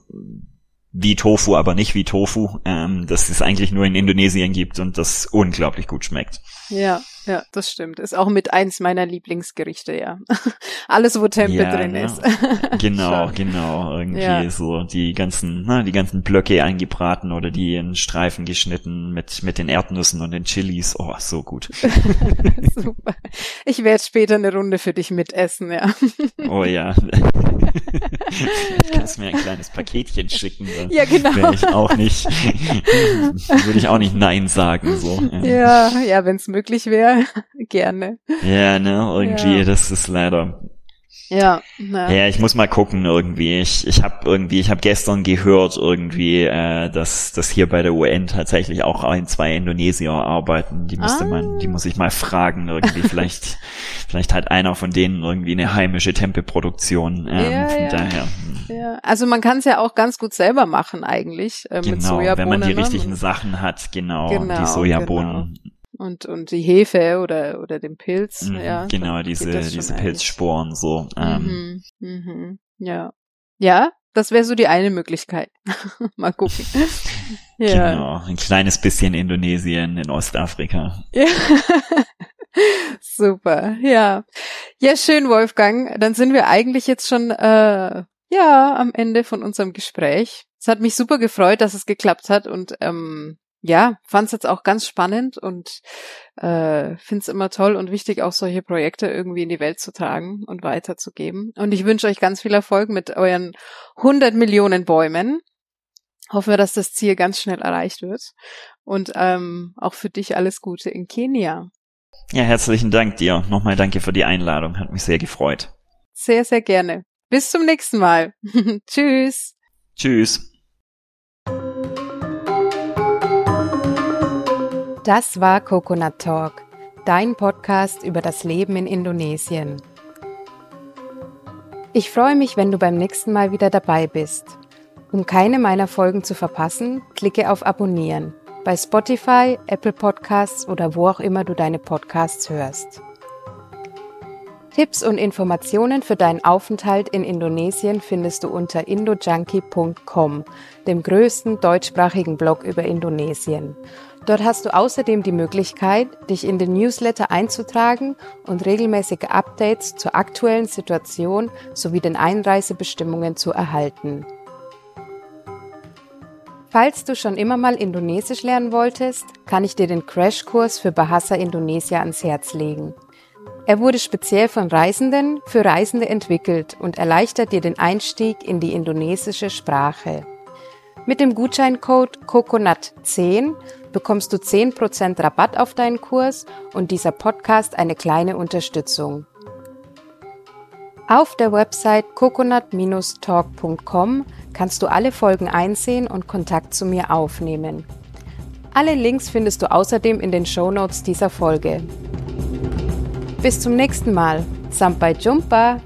wie Tofu, aber nicht wie Tofu, ähm, das es eigentlich nur in Indonesien gibt und das unglaublich gut schmeckt. Ja, ja, das stimmt. Ist auch mit eins meiner Lieblingsgerichte, ja. Alles, wo Tempe ja, drin ne? ist. genau, genau. Irgendwie ja. so die ganzen, na, die ganzen Blöcke eingebraten oder die in Streifen geschnitten mit, mit den Erdnüssen und den Chilis. Oh, so gut. Super. Ich werde später eine Runde für dich mitessen, ja. oh ja. kannst mir ein kleines Paketchen schicken. Ja, genau. Wäre ich auch nicht, würde ich auch nicht Nein sagen, so. Ja, ja, wenn es möglich wäre, gerne. Ja, ne, irgendwie, ja. das ist leider ja, na. ja, ich muss mal gucken irgendwie. Ich, ich habe irgendwie, ich habe gestern gehört irgendwie, äh, dass, dass hier bei der UN tatsächlich auch ein, zwei Indonesier arbeiten. Die müsste ah. man, die muss ich mal fragen irgendwie. vielleicht, vielleicht hat einer von denen irgendwie eine heimische Tempelproduktion. Ähm, ja, von ja. daher. Ja, also man kann es ja auch ganz gut selber machen eigentlich äh, genau, mit Sojabohnen. wenn man die ne? richtigen Sachen hat, genau, genau die Sojabohnen. Genau und und die Hefe oder oder den Pilz mhm, ja genau diese diese Pilzsporen so ähm. mhm, mhm, ja. Ja das wäre so die eine Möglichkeit. Mal gucken. Ja. genau ein kleines bisschen Indonesien in Ostafrika. Ja. super ja. Ja schön Wolfgang. Dann sind wir eigentlich jetzt schon äh, ja am Ende von unserem Gespräch. Es hat mich super gefreut dass es geklappt hat und ähm, ja, fand es jetzt auch ganz spannend und äh, finde es immer toll und wichtig, auch solche Projekte irgendwie in die Welt zu tragen und weiterzugeben. Und ich wünsche euch ganz viel Erfolg mit euren 100 Millionen Bäumen. Hoffen wir, dass das Ziel ganz schnell erreicht wird. Und ähm, auch für dich alles Gute in Kenia. Ja, herzlichen Dank dir. Nochmal danke für die Einladung. Hat mich sehr gefreut. Sehr, sehr gerne. Bis zum nächsten Mal. Tschüss. Tschüss. Das war Coconut Talk, dein Podcast über das Leben in Indonesien. Ich freue mich, wenn du beim nächsten Mal wieder dabei bist. Um keine meiner Folgen zu verpassen, klicke auf Abonnieren bei Spotify, Apple Podcasts oder wo auch immer du deine Podcasts hörst. Tipps und Informationen für deinen Aufenthalt in Indonesien findest du unter indojunkie.com, dem größten deutschsprachigen Blog über Indonesien. Dort hast du außerdem die Möglichkeit, dich in den Newsletter einzutragen und regelmäßige Updates zur aktuellen Situation sowie den Einreisebestimmungen zu erhalten. Falls du schon immer mal Indonesisch lernen wolltest, kann ich dir den Crashkurs für Bahasa Indonesia ans Herz legen. Er wurde speziell von Reisenden für Reisende entwickelt und erleichtert dir den Einstieg in die indonesische Sprache. Mit dem Gutscheincode COCONUT10 bekommst du 10% Rabatt auf deinen Kurs und dieser Podcast eine kleine Unterstützung. Auf der Website coconut-talk.com kannst du alle Folgen einsehen und Kontakt zu mir aufnehmen. Alle Links findest du außerdem in den Shownotes dieser Folge. Bis zum nächsten Mal. Sampai Jumpa!